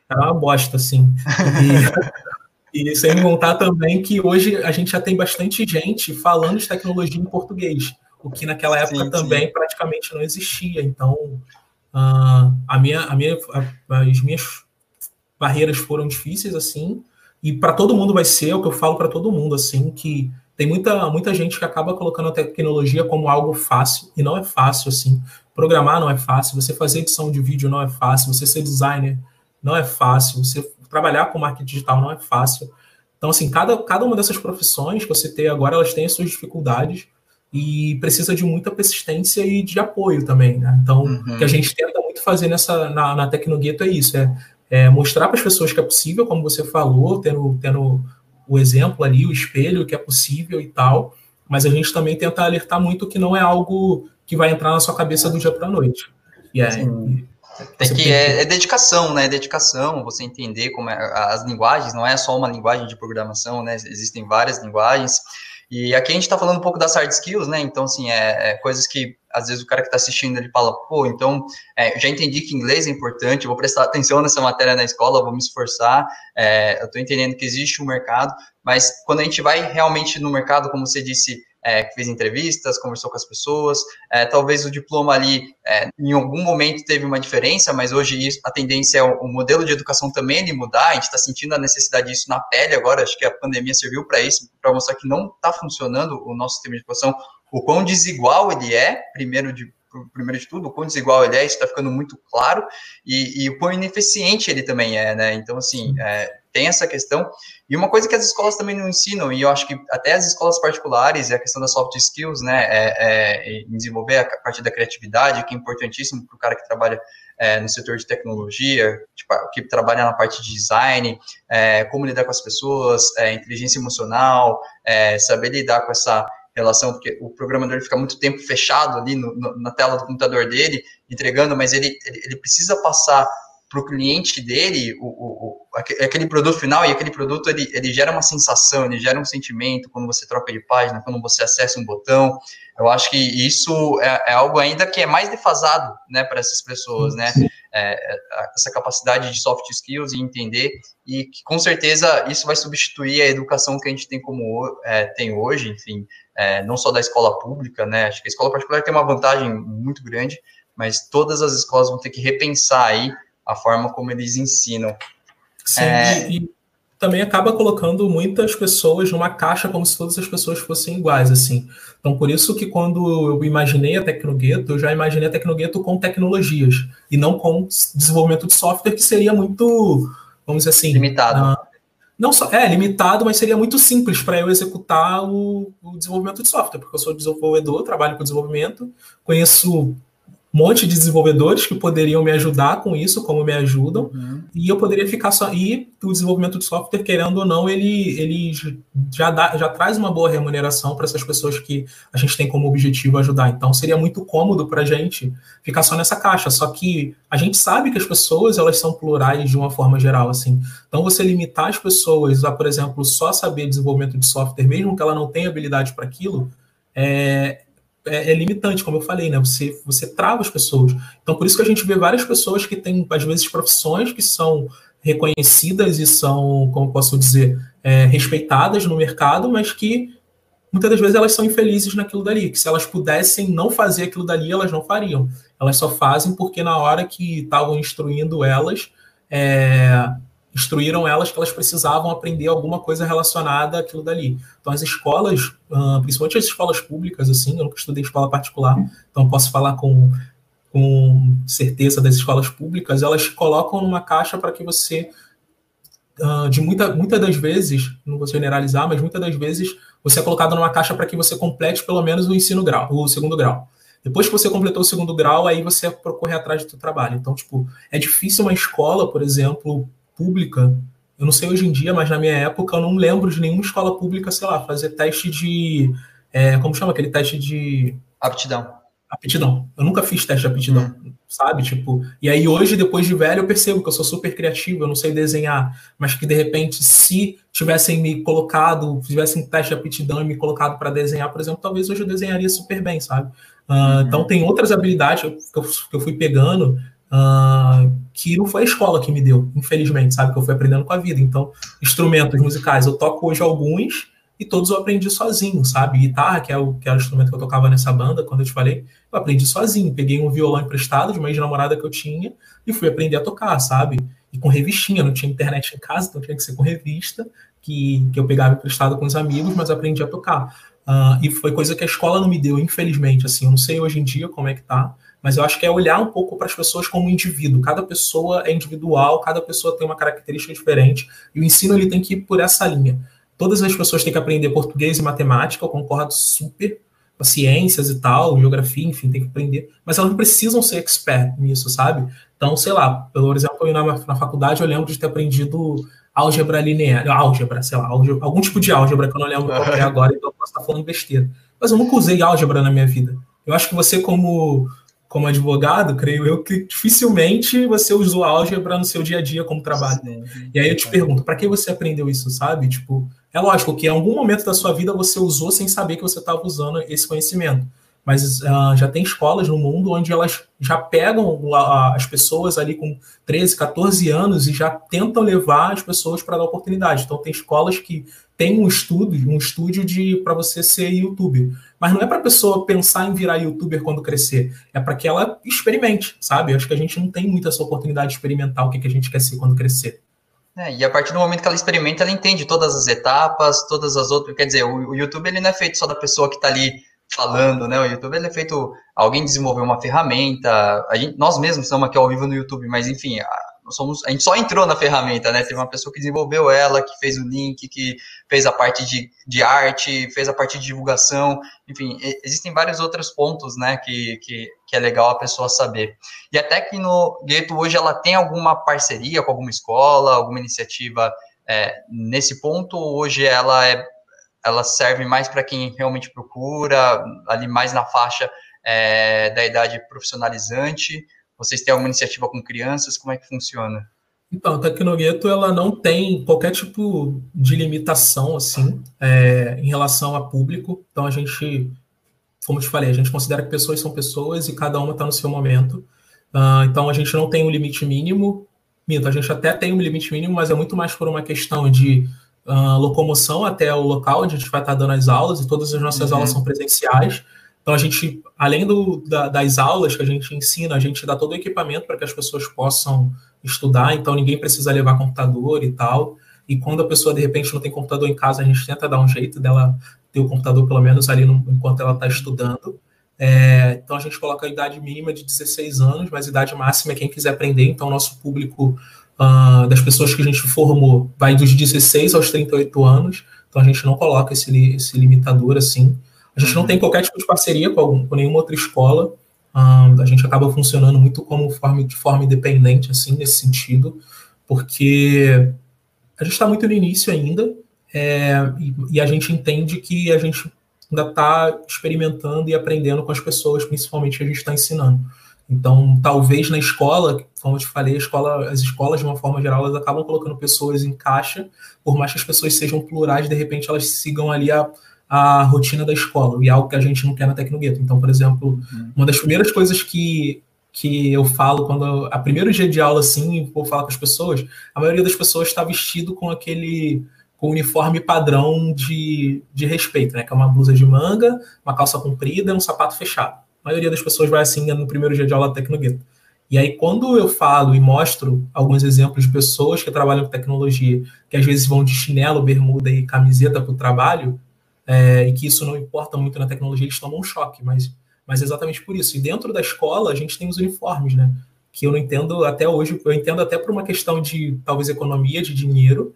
era uma bosta, assim. E, e sem contar também que hoje a gente já tem bastante gente falando de tecnologia em português, o que naquela época sim, também sim. praticamente não existia. Então, uh, a minha, a minha, a, as minhas barreiras foram difíceis, assim, e para todo mundo vai ser, é o que eu falo para todo mundo, assim, que tem muita, muita gente que acaba colocando a tecnologia como algo fácil, e não é fácil, assim. Programar não é fácil, você fazer edição de vídeo não é fácil, você ser designer não é fácil, você trabalhar com marketing digital não é fácil. Então, assim, cada, cada uma dessas profissões que você tem agora, elas têm as suas dificuldades e precisa de muita persistência e de apoio também, né? Então, uhum. o que a gente tenta muito fazer nessa, na, na Tecnogueto é isso, é, é mostrar para as pessoas que é possível, como você falou, tendo, tendo o exemplo ali, o espelho, que é possível e tal, mas a gente também tenta alertar muito que não é algo que vai entrar na sua cabeça do dia para a noite. E é, tem que, é, é, dedicação, né? Dedicação, você entender como é, as linguagens, não é só uma linguagem de programação, né? Existem várias linguagens. E aqui a gente está falando um pouco das hard skills, né? Então, assim, é, é coisas que às vezes o cara que está assistindo ele fala, pô, então é, já entendi que inglês é importante, vou prestar atenção nessa matéria na escola, vou me esforçar, é, eu estou entendendo que existe um mercado, mas quando a gente vai realmente no mercado, como você disse, é, que fez entrevistas, conversou com as pessoas, é, talvez o diploma ali, é, em algum momento teve uma diferença, mas hoje isso, a tendência é o, o, modelo de educação também de mudar, a gente está sentindo a necessidade disso na pele agora, acho que a pandemia serviu para isso, para mostrar que não está funcionando o nosso sistema de educação o quão desigual ele é, primeiro de, primeiro de tudo, o quão desigual ele é, isso está ficando muito claro, e, e, o quão ineficiente ele também é, né? Então, assim, é, tem essa questão. E uma coisa que as escolas também não ensinam, e eu acho que até as escolas particulares, é a questão das soft skills, né? É, é desenvolver a parte da criatividade, que é importantíssimo para o cara que trabalha é, no setor de tecnologia, tipo, que trabalha na parte de design, é, como lidar com as pessoas, é, inteligência emocional, saber lidar com essa relação, porque o programador fica muito tempo fechado ali no, no, na tela do computador dele, entregando, mas ele, ele, ele precisa passar para o cliente dele o, o, aquele produto final, e aquele produto ele, ele gera uma sensação, ele gera um sentimento quando você troca de página, quando você acessa um botão. Eu acho que isso é, é algo ainda que é mais defasado né, para essas pessoas, né? É, é, essa capacidade de soft skills e entender, e que com certeza isso vai substituir a educação que a gente tem como é, tem hoje, enfim, é, não só da escola pública, né? Acho que a escola particular tem uma vantagem muito grande, mas todas as escolas vão ter que repensar aí a forma como eles ensinam. Sim, é... e, também acaba colocando muitas pessoas numa caixa como se todas as pessoas fossem iguais, assim. Então, por isso que quando eu imaginei a Tecnogueto, eu já imaginei a Tecnogueto com tecnologias e não com desenvolvimento de software, que seria muito, vamos dizer assim... Limitado. Uh, não só é limitado, mas seria muito simples para eu executar o, o, desenvolvimento de software, porque eu sou desenvolvedor, trabalho com desenvolvimento, conheço monte de desenvolvedores que poderiam me ajudar com isso, como me ajudam, uhum. e eu poderia ficar só. E o desenvolvimento de software, querendo ou não, ele, ele já, dá, já traz uma boa remuneração para essas pessoas que a gente tem como objetivo ajudar. Então seria muito cômodo para a gente ficar só nessa caixa. Só que a gente sabe que as pessoas elas são plurais de uma forma geral. assim. Então você limitar as pessoas a, por exemplo, só saber desenvolvimento de software, mesmo que ela não tenha habilidade para aquilo, é, é, é, limitante, como eu falei, né? Você, você trava as pessoas. Então, por isso que a gente vê várias pessoas que têm, às vezes, profissões que são reconhecidas e são, como posso dizer, é, respeitadas no mercado, mas que muitas das vezes elas são infelizes naquilo dali, que se elas pudessem não fazer aquilo dali, elas não fariam. Elas só fazem porque na hora que estavam instruindo elas, é, instruíram elas que elas precisavam aprender alguma coisa relacionada àquilo dali. Então, as escolas, principalmente as escolas públicas, assim, eu nunca estudei escola particular, então posso falar com com certeza das escolas públicas, elas colocam numa caixa para que você, uh, de muita, muitas das vezes, não vou generalizar, mas muitas das vezes você é colocado numa caixa para que você complete pelo menos o ensino grau, o segundo grau. Depois que você completou o segundo grau, aí você procura atrás do seu trabalho. Então, tipo, é difícil uma escola, por exemplo, pública, eu não sei hoje em dia, mas na minha época eu não lembro de nenhuma escola pública, sei lá, fazer teste de. É, como chama aquele teste de. Aptidão aptidão. Eu nunca fiz teste de aptidão, hum. sabe? Tipo, e aí hoje, depois de velho, eu percebo que eu sou super criativo, eu não sei desenhar, mas que de repente, se tivessem me colocado, tivessem teste de aptidão e me colocado para desenhar, por exemplo, talvez hoje eu desenharia super bem, sabe? Uh, uhum. Então tem outras habilidades que eu, que eu fui pegando uh, que não foi a escola que me deu, infelizmente, sabe? Que eu fui aprendendo com a vida. Então, instrumentos musicais, eu toco hoje alguns e todos eu aprendi sozinho, sabe? Guitarra, que é o, que era o instrumento que eu tocava nessa banda, quando eu te falei, eu aprendi sozinho. Peguei um violão emprestado de uma ex-namorada que eu tinha e fui aprender a tocar, sabe? E com revistinha, não tinha internet em casa, então tinha que ser com revista, que, que eu pegava emprestado com os amigos, mas aprendi a tocar. Uh, e foi coisa que a escola não me deu, infelizmente. Assim, eu não sei hoje em dia como é que tá, mas eu acho que é olhar um pouco para as pessoas como indivíduo. Cada pessoa é individual, cada pessoa tem uma característica diferente, e o ensino ele tem que ir por essa linha. Todas as pessoas têm que aprender português e matemática, eu concordo super. Ciências e tal, geografia, enfim, tem que aprender. Mas elas não precisam ser expert nisso, sabe? Então, sei lá, pelo exemplo, eu na, na faculdade eu lembro de ter aprendido álgebra linear, álgebra, sei lá, álgebra, algum tipo de álgebra que eu não lembro qual é agora, então eu posso estar falando besteira. Mas eu nunca usei álgebra na minha vida. Eu acho que você, como, como advogado, creio eu que dificilmente você usou álgebra no seu dia a dia como trabalho. E aí eu te pergunto, para que você aprendeu isso, sabe? Tipo, é lógico que em algum momento da sua vida você usou sem saber que você estava usando esse conhecimento. Mas uh, já tem escolas no mundo onde elas já pegam as pessoas ali com 13, 14 anos e já tentam levar as pessoas para dar oportunidade. Então tem escolas que têm um estudo, um estúdio de para você ser youtuber. Mas não é para a pessoa pensar em virar youtuber quando crescer, é para que ela experimente, sabe? Acho que a gente não tem muita essa oportunidade de experimentar o que, que a gente quer ser quando crescer. É, e a partir do momento que ela experimenta, ela entende todas as etapas, todas as outras. Quer dizer, o, o YouTube ele não é feito só da pessoa que está ali falando, né? O YouTube é feito. Alguém desenvolveu uma ferramenta. A gente, nós mesmos estamos aqui ao vivo no YouTube, mas enfim, nós somos, a gente só entrou na ferramenta, né? Teve uma pessoa que desenvolveu ela, que fez o link, que fez a parte de, de arte, fez a parte de divulgação, enfim, existem vários outros pontos, né, que, que, que é legal a pessoa saber. E até que no Gueto hoje ela tem alguma parceria com alguma escola, alguma iniciativa é, nesse ponto, hoje ela é ela serve mais para quem realmente procura, ali mais na faixa é, da idade profissionalizante, vocês têm alguma iniciativa com crianças? Como é que funciona? Então, a Tecnogueto, ela não tem qualquer tipo de limitação, assim, é, em relação a público. Então, a gente, como te falei, a gente considera que pessoas são pessoas e cada uma está no seu momento. Uh, então, a gente não tem um limite mínimo. Minto, a gente até tem um limite mínimo, mas é muito mais por uma questão de uh, locomoção até o local onde a gente vai estar dando as aulas, e todas as nossas uhum. aulas são presenciais. Então, a gente, além do, da, das aulas que a gente ensina, a gente dá todo o equipamento para que as pessoas possam estudar, então ninguém precisa levar computador e tal. E quando a pessoa, de repente, não tem computador em casa, a gente tenta dar um jeito dela ter o computador, pelo menos, ali no, enquanto ela está estudando. É, então, a gente coloca a idade mínima de 16 anos, mas a idade máxima é quem quiser aprender. Então, o nosso público uh, das pessoas que a gente formou vai dos 16 aos 38 anos. Então, a gente não coloca esse, esse limitador assim. A gente não tem qualquer tipo de parceria com, algum, com nenhuma outra escola. Um, a gente acaba funcionando muito como forma, de forma independente, assim, nesse sentido, porque a gente está muito no início ainda é, e, e, a gente entende que a gente ainda está experimentando e aprendendo com as pessoas, principalmente que a gente está ensinando. Então, talvez na escola, como eu te falei, escola, as escolas, de uma forma geral, elas acabam colocando pessoas em caixa, por mais que as pessoas sejam plurais, de repente elas sigam ali a, a rotina da escola, e é algo que a gente não quer na Tecnogueto. Então, por exemplo, uhum. uma das primeiras coisas que, que eu falo quando a primeiro dia de aula assim, vou falar com as pessoas, a maioria das pessoas está vestido com aquele com uniforme padrão de, de respeito, né? Que é uma blusa de manga, uma calça comprida e um sapato fechado. A maioria das pessoas vai assim no primeiro dia de aula Tecnogueto. E aí, quando eu falo e mostro alguns exemplos de pessoas que trabalham com tecnologia, que às vezes vão de chinelo, bermuda e camiseta para o trabalho, é, e que isso não importa muito na tecnologia, eles tomam um choque, mas mas é exatamente por isso. E dentro da escola, a gente tem os uniformes, né? Que eu não entendo até hoje, eu entendo até por uma questão de, talvez, economia de dinheiro,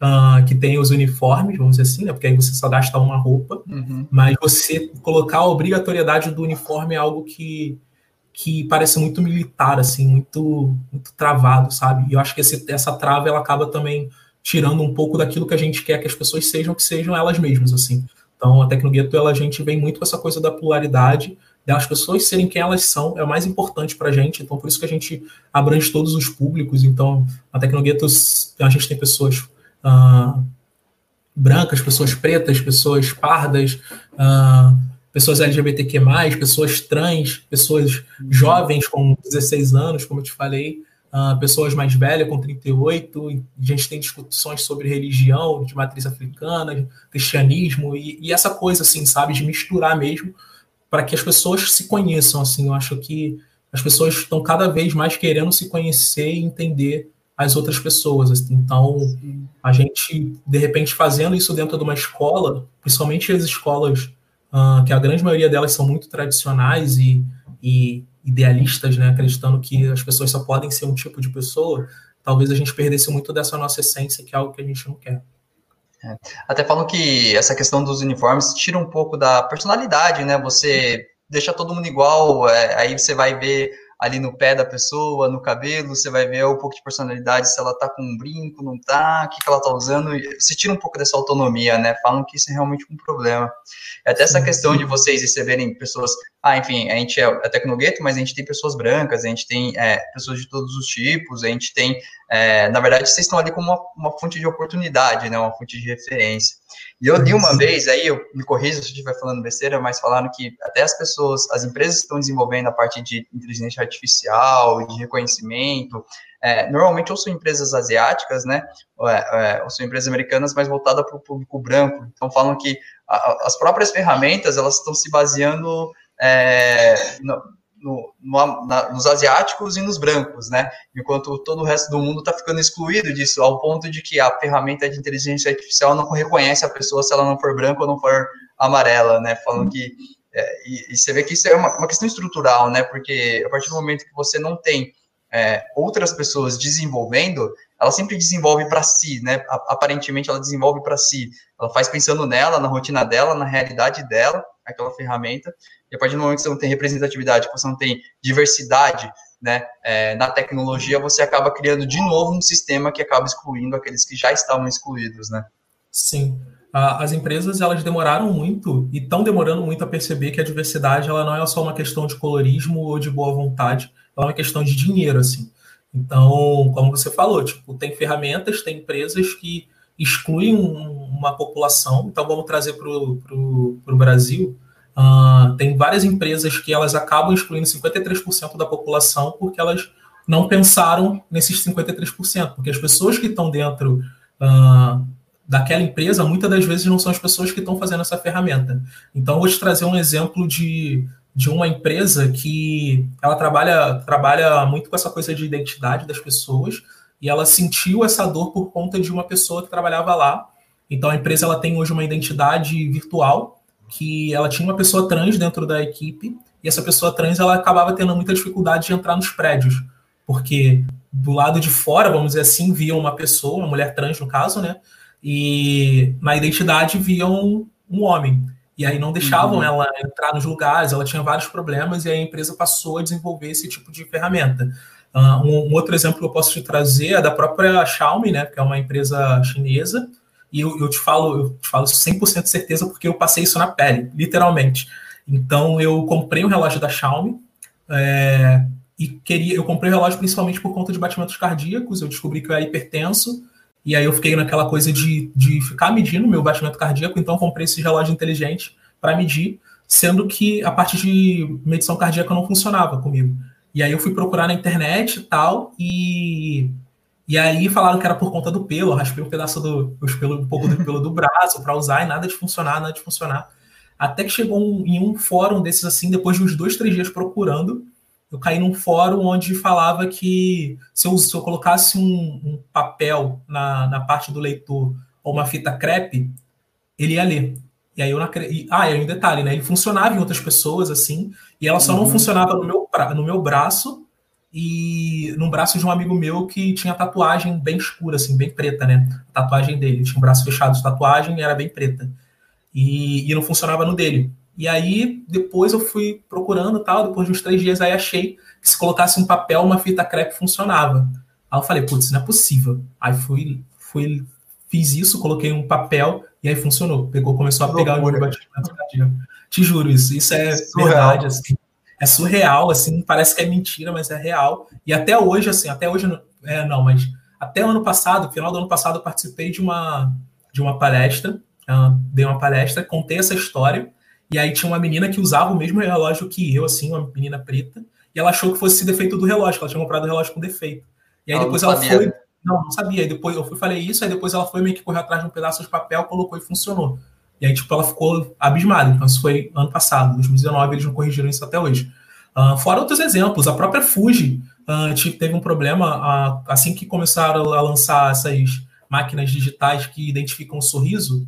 uh, que tem os uniformes, vamos dizer assim, né? Porque aí você só gasta uma roupa, uhum. mas você colocar a obrigatoriedade do uniforme é algo que, que parece muito militar, assim, muito, muito travado, sabe? E eu acho que esse, essa trava, ela acaba também tirando um pouco daquilo que a gente quer que as pessoas sejam, que sejam elas mesmas, assim. Então, a Tecnogueto, ela, a gente vem muito com essa coisa da pluralidade, das pessoas serem quem elas são, é o mais importante para a gente. Então, por isso que a gente abrange todos os públicos. Então, a Tecnogueto, a gente tem pessoas uh, brancas, pessoas pretas, pessoas pardas, uh, pessoas LGBTQ+, pessoas trans, pessoas jovens com 16 anos, como eu te falei, uh, pessoas mais velhas com 38, a gente tem discussões sobre religião, de matriz africana, cristianismo, e, e essa coisa, assim, sabe, de misturar mesmo, para que as pessoas se conheçam, assim, eu acho que as pessoas estão cada vez mais querendo se conhecer e entender as outras pessoas. Assim. Então, a gente, de repente, fazendo isso dentro de uma escola, principalmente as escolas, uh, que a grande maioria delas são muito tradicionais e, e idealistas, né, acreditando que as pessoas só podem ser um tipo de pessoa, talvez a gente perdesse muito dessa nossa essência, que é algo que a gente não quer. É. Até falam que essa questão dos uniformes tira um pouco da personalidade, né? Você deixa todo mundo igual, é, aí você vai ver ali no pé da pessoa, no cabelo, você vai ver um pouco de personalidade, se ela tá com um brinco, não tá, o que, que ela tá usando, você tira um pouco dessa autonomia, né, falam que isso é realmente um problema. É até essa questão de vocês receberem pessoas, ah, enfim, a gente é, é Tecnogueto, mas a gente tem pessoas brancas, a gente tem é, pessoas de todos os tipos, a gente tem, é, na verdade, vocês estão ali como uma, uma fonte de oportunidade, né, uma fonte de referência. E eu li uma vez, aí eu me corrijo se eu estiver falando besteira, mas falaram que até as pessoas, as empresas que estão desenvolvendo a parte de inteligência artificial, de reconhecimento, é, normalmente ou são empresas asiáticas, né, ou, é, é ou são empresas americanas, mas voltadas para o público branco. Então falam que a, as próprias ferramentas, elas estão se baseando é, no, no, no, na, nos asiáticos e nos brancos, né? Enquanto todo o resto do mundo está ficando excluído disso, ao ponto de que a ferramenta de inteligência artificial não reconhece a pessoa se ela não for branca ou não for amarela, né? Falando que é, e, e, você vê que isso é uma, uma, questão estrutural, né? Porque a partir do momento que você não tem é, outras pessoas desenvolvendo, ela sempre desenvolve para si, né? Aparentemente ela desenvolve para si. Ela faz pensando nela, na rotina dela, na realidade dela, aquela ferramenta. E a partir do momento que você não tem representatividade, que você não tem diversidade, né, é, na tecnologia, você acaba criando de novo um sistema que acaba excluindo aqueles que já estavam excluídos, né? Sim. As empresas elas demoraram muito e estão demorando muito a perceber que a diversidade ela não é só uma questão de colorismo ou de boa vontade, ela é uma questão de dinheiro, assim. Então, como você falou, tipo, tem ferramentas, tem empresas que excluem uma população. Então, vamos trazer para o Brasil Uh, tem várias empresas que elas acabam excluindo 53% da população porque elas não pensaram nesses 53%, porque as pessoas que estão dentro uh, daquela empresa, muitas das vezes não são as pessoas que estão fazendo essa ferramenta. Então, vou te trazer um exemplo de, de uma empresa que ela trabalha, trabalha muito com essa coisa de identidade das pessoas, e ela sentiu essa dor por conta de uma pessoa que trabalhava lá. Então, a empresa ela tem hoje uma identidade virtual, que ela tinha uma pessoa trans dentro da equipe e essa pessoa trans ela acabava tendo muita dificuldade de entrar nos prédios, porque do lado de fora, vamos dizer assim, viam uma pessoa, uma mulher trans no caso, né? E na identidade viam um homem. E aí não deixavam uhum. ela entrar nos lugares, ela tinha vários problemas e a empresa passou a desenvolver esse tipo de ferramenta. Uh, um, um, outro exemplo que eu posso te trazer é da própria Xiaomi, né, que é uma empresa chinesa, e eu, eu te falo, eu te falo 100% de certeza porque eu passei isso na pele, literalmente. Então eu comprei um relógio da Xiaomi é, e queria, eu comprei o relógio principalmente por conta de batimentos cardíacos. Eu descobri que eu era hipertenso e aí eu fiquei naquela coisa de, de ficar medindo meu batimento cardíaco. Então comprei esse relógio inteligente para medir, sendo que a parte de medição cardíaca não funcionava comigo. E aí eu fui procurar na internet e tal e e aí falaram que era por conta do pelo, raspei um pedaço do pelo, um pouco do pelo do braço para usar e nada de funcionar, nada de funcionar. Até que chegou um, em um fórum desses assim, depois de uns dois, três dias procurando, eu caí num fórum onde falava que se eu, se eu colocasse um, um papel na, na parte do leitor ou uma fita crepe, ele ia ler. E aí eu não acredito. Ah, e aí um detalhe, né? Ele funcionava em outras pessoas, assim, e ela só uhum. não funcionava no meu, no meu braço e no braço de um amigo meu que tinha tatuagem bem escura, assim, bem preta, né? A tatuagem dele. Tinha um braço fechado de tatuagem e era bem preta. E, e não funcionava no dele. E aí, depois eu fui procurando tal, depois de uns três dias, aí achei que se colocasse um papel, uma fita crepe funcionava. Aí eu falei, putz, não é possível. Aí fui, fui, fiz isso, coloquei um papel e aí funcionou. Pegou, começou a pegar o meu batimento cardíaco. Te juro, isso, isso é surreal. verdade, assim. É surreal, assim, parece que é mentira, mas é real. E até hoje, assim, até hoje, é, não, mas até o ano passado, final do ano passado, eu participei de uma, de uma palestra, uh, dei uma palestra, contei essa história, e aí tinha uma menina que usava o mesmo relógio que eu, assim, uma menina preta, e ela achou que fosse defeito do relógio, que ela tinha comprado o relógio com defeito. E aí ela depois ela foi. Não, não sabia. Aí depois eu fui falei isso, aí depois ela foi meio que correu atrás de um pedaço de papel, colocou e funcionou. E aí, tipo, ela ficou abismada. Então, isso foi ano passado, 2019, eles não corrigiram isso até hoje. Uh, fora outros exemplos, a própria Fuji uh, teve um problema uh, assim que começaram a lançar essas máquinas digitais que identificam o sorriso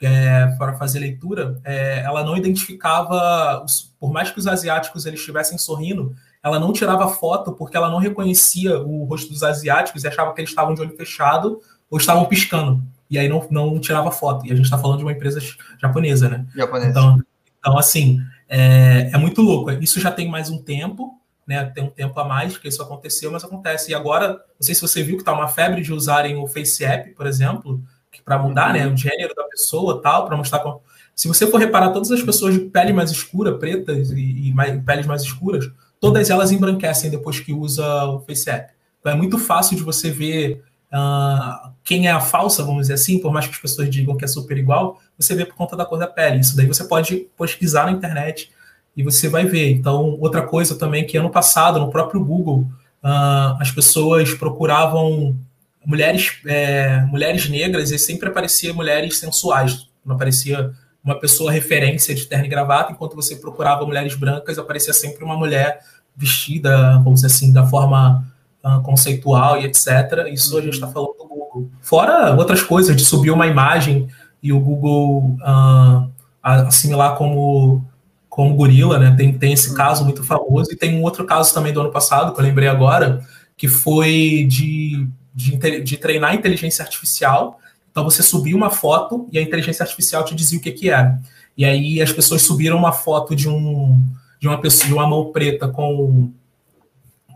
é, para fazer leitura, é, ela não identificava, os, por mais que os asiáticos eles estivessem sorrindo, ela não tirava foto porque ela não reconhecia o rosto dos asiáticos e achava que eles estavam de olho fechado ou estavam piscando. E aí não, não tirava foto. E a gente está falando de uma empresa japonesa, né? Japonesa. Então, então assim, é, é muito louco. Isso já tem mais um tempo, né? Tem um tempo a mais que isso aconteceu, mas acontece. E agora, não sei se você viu que está uma febre de usarem o Face App, por exemplo, para mudar, né? O gênero da pessoa, tal, para mostrar como... Se você for reparar, todas as pessoas de pele mais escura, pretas e, e mais, peles mais escuras, todas elas embranquecem depois que usa o Face App. Então é muito fácil de você ver uh, quem é a falsa, vamos dizer assim, por mais que as pessoas digam que é super igual, você vê por conta da cor da pele. Isso daí você pode pesquisar na internet e você vai ver. Então, outra coisa também que ano passado, no próprio Google, uh, as pessoas procuravam mulheres, é, mulheres negras e sempre aparecia mulheres sensuais, não aparecia uma pessoa referência de terno e gravata, enquanto você procurava mulheres brancas, aparecia sempre uma mulher vestida, vamos dizer assim, da forma uh, conceitual e etc. Isso a gente está falando do Google. Fora outras coisas, de subir uma imagem e o Google uh, assimilar como, como gorila, né? Tem, tem esse caso muito famoso, e tem um outro caso também do ano passado, que eu lembrei agora, que foi de, de, de treinar inteligência artificial então você subia uma foto e a inteligência artificial te dizia o que, que era. E aí as pessoas subiram uma foto de um de uma pessoa de uma mão preta com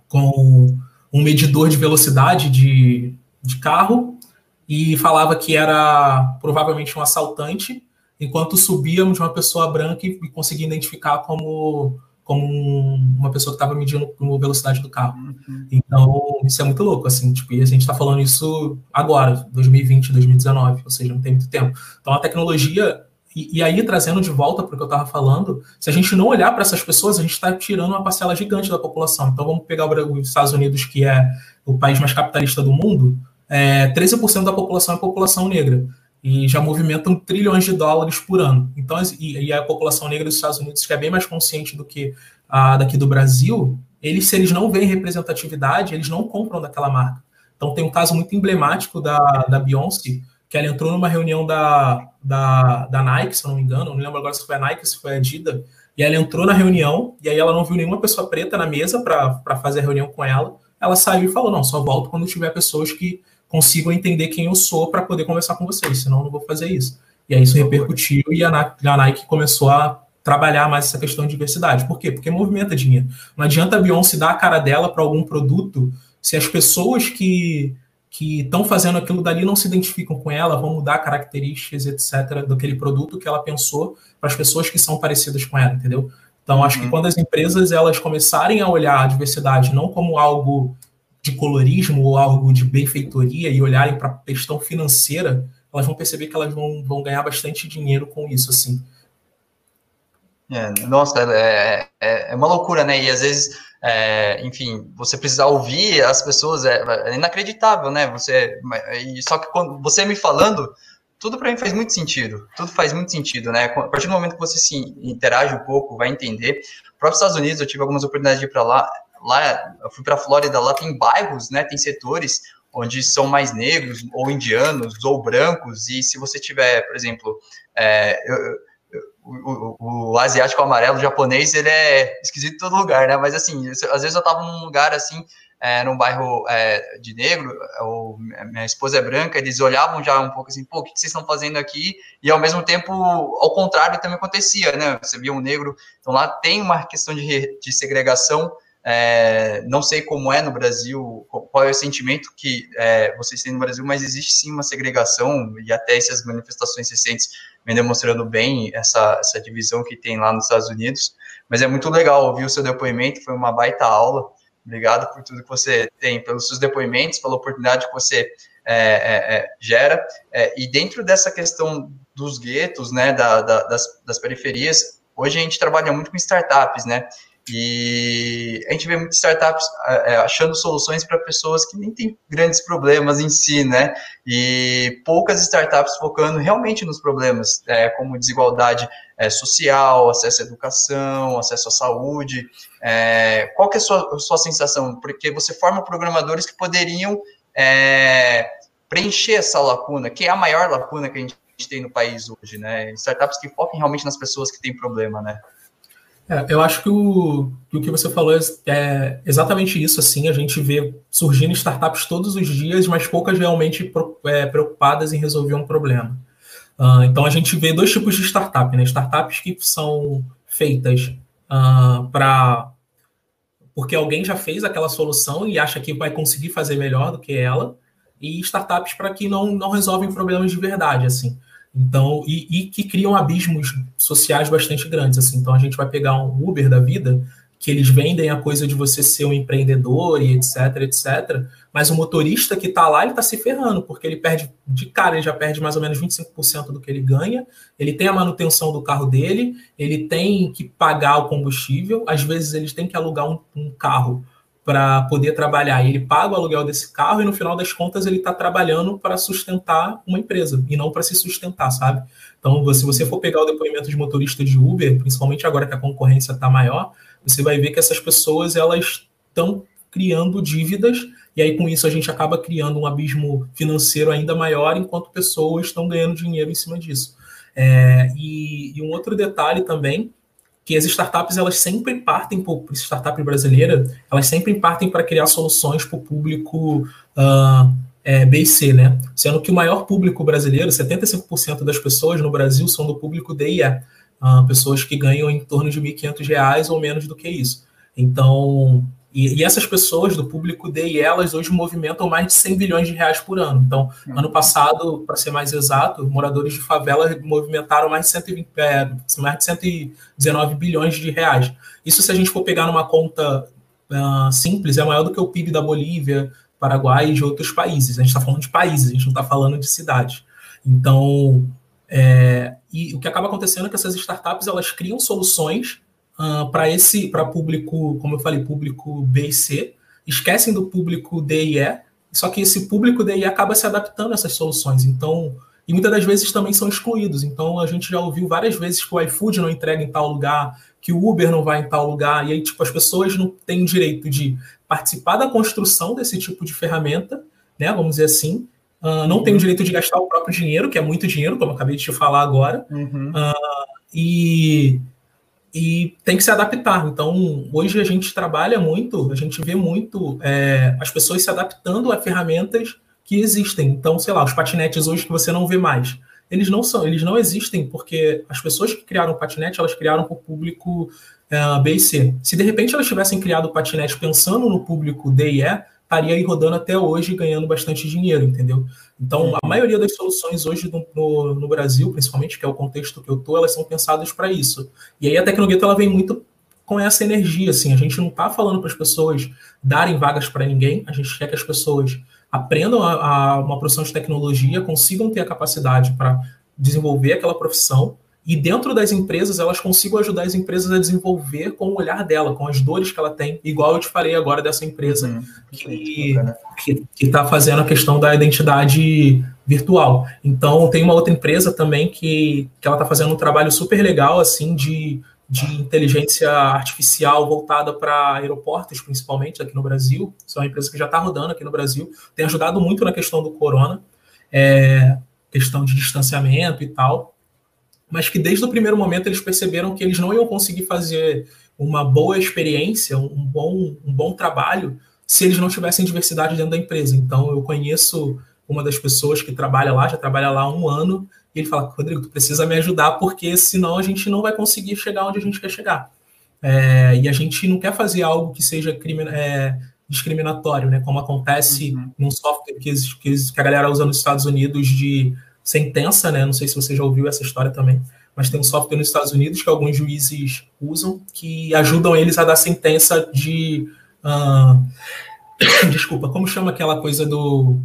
com um medidor de velocidade de, de carro e falava que era provavelmente um assaltante, enquanto subíamos de uma pessoa branca e conseguia identificar como como uma pessoa que estava medindo a velocidade do carro. Uhum. Então, isso é muito louco, assim, tipo, e a gente está falando isso agora, 2020, 2019, ou seja, não tem muito tempo. Então, a tecnologia, e, e aí trazendo de volta para o que eu estava falando, se a gente não olhar para essas pessoas, a gente está tirando uma parcela gigante da população. Então, vamos pegar os Estados Unidos, que é o país mais capitalista do mundo, é, 13% da população é população negra e já movimentam trilhões de dólares por ano. Então, e, e, a população negra dos Estados Unidos, que é bem mais consciente do que a daqui do Brasil, eles, se eles não veem representatividade, eles não compram daquela marca. Então, tem um caso muito emblemático da, da Beyoncé, que ela entrou numa reunião da, da, da Nike, se eu não me engano, não lembro agora se foi a Nike, se foi a Adidas, e ela entrou na reunião, e aí ela não viu nenhuma pessoa preta na mesa para fazer a reunião com ela. Ela saiu e falou: Não, só volto quando tiver pessoas que consigam entender quem eu sou para poder conversar com vocês, senão eu não vou fazer isso. E aí isso repercutiu e a Nike começou a trabalhar mais essa questão de diversidade. Por quê? Porque movimenta dinheiro. Não adianta a Beyoncé dar a cara dela para algum produto se as pessoas que que estão fazendo aquilo dali não se identificam com ela, vão mudar características, etc., daquele produto que ela pensou para as pessoas que são parecidas com ela, entendeu? Então, uhum. acho que uhum. quando as empresas elas começarem a olhar a diversidade não como algo de colorismo ou algo de benfeitoria e olharem para a questão financeira, elas vão perceber que elas vão, vão ganhar bastante dinheiro com isso, assim. É, nossa, é, é, é, uma loucura, né? E às vezes, é, enfim, você precisa ouvir as pessoas, é, é inacreditável, né? Você, só que quando você me falando, tudo para mim faz muito sentido. Tudo faz muito sentido, né? A partir do momento que você se interage um pouco, vai entender. Para próprios Estados Unidos, eu tive algumas oportunidades de ir para lá lá, eu fui para a Flórida, lá tem bairros, né, tem setores onde são mais negros, ou indianos, ou brancos, e se você tiver, por exemplo, é, eu, o, o, asiático amarelo o japonês, ele é esquisito em todo lugar, né? Mas assim, às vezes eu tava num lugar assim, é, num bairro é, de negro, ou minha esposa é branca, eles olhavam já um pouco assim, pô, o que vocês estão fazendo aqui? E ao mesmo tempo, ao contrário, também acontecia, né? Você via um negro, então lá tem uma questão de, de segregação, é, não sei como é no Brasil, qual é o sentimento que é, vocês têm no Brasil, mas existe sim uma segregação, e até essas manifestações recentes vem demonstrando bem essa, essa divisão que tem lá nos Estados Unidos. Mas é muito legal ouvir o seu depoimento, foi uma baita aula. Obrigado por tudo que você tem, pelos seus depoimentos, pela oportunidade que você é, é, é gera. É, e dentro dessa questão dos guetos, né, da, da, das, das periferias, hoje a gente trabalha muito com startups, né? E a gente vê muitas startups é, achando soluções para pessoas que nem têm grandes problemas em si, né? E poucas startups focando realmente nos problemas, é, como desigualdade é, social, acesso à educação, acesso à saúde. É, qual que é a sua, a sua sensação? Porque você forma programadores que poderiam é, preencher essa lacuna, que é a maior lacuna que a gente tem no país hoje, né? Startups que foquem realmente nas pessoas que têm problema, né? É, eu acho que o, que o que você falou é, é exatamente isso. Assim, a gente vê surgindo startups todos os dias, mas poucas realmente pro, é, preocupadas em resolver um problema. Uh, então a gente vê dois tipos de startup, né? Startups que são feitas uh, ah, para porque alguém já fez aquela solução e acha que vai conseguir fazer melhor do que ela, e startups para que não, não resolvem problemas de verdade, assim. Então, e, e, que criam abismos sociais bastante grandes. Assim. Então, a gente vai pegar um Uber da vida, que eles vendem a coisa de você ser um empreendedor e etc, etc. Mas o motorista que está lá, ele está se ferrando, porque ele perde, de cara, ele já perde mais ou menos 25% do que ele ganha, ele tem a manutenção do carro dele, ele tem que pagar o combustível, às vezes eles têm que alugar um, um carro para poder trabalhar. Ele paga o aluguel desse carro e no final das contas ele está trabalhando para sustentar uma empresa e não para se sustentar, sabe? Então, se você for pegar o depoimento de motorista de Uber, principalmente agora que a concorrência está maior, você vai ver que essas pessoas elas estão criando dívidas e aí com isso a gente acaba criando um abismo financeiro ainda maior enquanto pessoas estão ganhando dinheiro em cima disso. É, e, e um outro detalhe também que as startups elas sempre partem por startup brasileira, elas sempre partem para criar soluções para o público uh, é, B né? Sendo que o maior público brasileiro, 75% das pessoas no Brasil são do público D uh, pessoas que ganham em torno de R$ 1.500 ou menos do que isso. Então, e, e, essas pessoas do público D e elas hoje movimentam mais de 100 bilhões de reais por ano. Então, uhum. ano passado, para ser mais exato, moradores de favela movimentaram mais de, 120, é, mais de 119 bilhões de reais. Isso, se a gente for pegar numa conta uh, simples, é maior do que o PIB da Bolívia, Paraguai e de outros países. A gente está falando de países, a gente não está falando de cidades. Então, é, e o que acaba acontecendo é que essas startups elas criam soluções uh, para esse para público, como eu falei, público B e C, esquecem do público D e E, só que esse público D e E acaba se adaptando a essas soluções. Então, e muitas das vezes também são excluídos. Então, a gente já ouviu várias vezes que o iFood não entrega em tal lugar, que o Uber não vai em tal lugar, e aí, tipo, as pessoas não têm direito de participar da construção desse tipo de ferramenta, né, vamos dizer assim, uh, não tem o direito de gastar o próprio dinheiro, que é muito dinheiro, como eu acabei de te falar agora, uhum. uh, e e tem que se adaptar. Então, hoje a gente trabalha muito, a gente vê muito é, as pessoas se adaptando a ferramentas que existem. Então, sei lá, os patinetes hoje que você não vê mais, eles não são, eles não existem porque as pessoas que criaram o patinete, elas criaram para o público é, B e C. Se de repente elas tivessem criado o patinete pensando no público D e E, estaria aí rodando até hoje ganhando bastante dinheiro, entendeu? Então, a maioria das soluções hoje no, no, no, Brasil, principalmente, que é o contexto que eu tô, elas são pensadas para isso. E aí a Tecnogueto, ela vem muito com essa energia, assim, a gente não está falando para as pessoas darem vagas para ninguém, a gente quer que as pessoas aprendam a, a uma profissão de tecnologia, consigam ter a capacidade para desenvolver aquela profissão, e dentro das empresas elas consigam ajudar as empresas a desenvolver com o olhar dela, com as dores que ela tem, igual eu te falei agora dessa empresa uhum, que está fazendo a questão da identidade virtual. Então tem uma outra empresa também que, que ela está fazendo um trabalho super legal assim de de inteligência artificial voltada para aeroportos, principalmente aqui no Brasil. Isso é uma empresa que já está rodando aqui no Brasil, tem ajudado muito na questão do corona, é, questão de distanciamento e tal, mas que desde o primeiro momento eles perceberam que eles não iam conseguir fazer uma boa experiência, um bom, um bom trabalho, se eles não tivessem diversidade dentro da empresa. Então, eu conheço uma das pessoas que trabalha lá, já trabalha lá há um ano, e ele fala, Rodrigo, tu precisa me ajudar, porque senão a gente não vai conseguir chegar onde a gente quer chegar. É, e a gente não quer fazer algo que seja crime, é, discriminatório, né? Como acontece uhum. num software que, que, que, a galera usa nos Estados Unidos de sentença, né? Não sei se você já ouviu essa história também, mas tem um software nos Estados Unidos que alguns juízes usam que ajudam eles a dar sentença de. Uh, desculpa, como chama aquela coisa do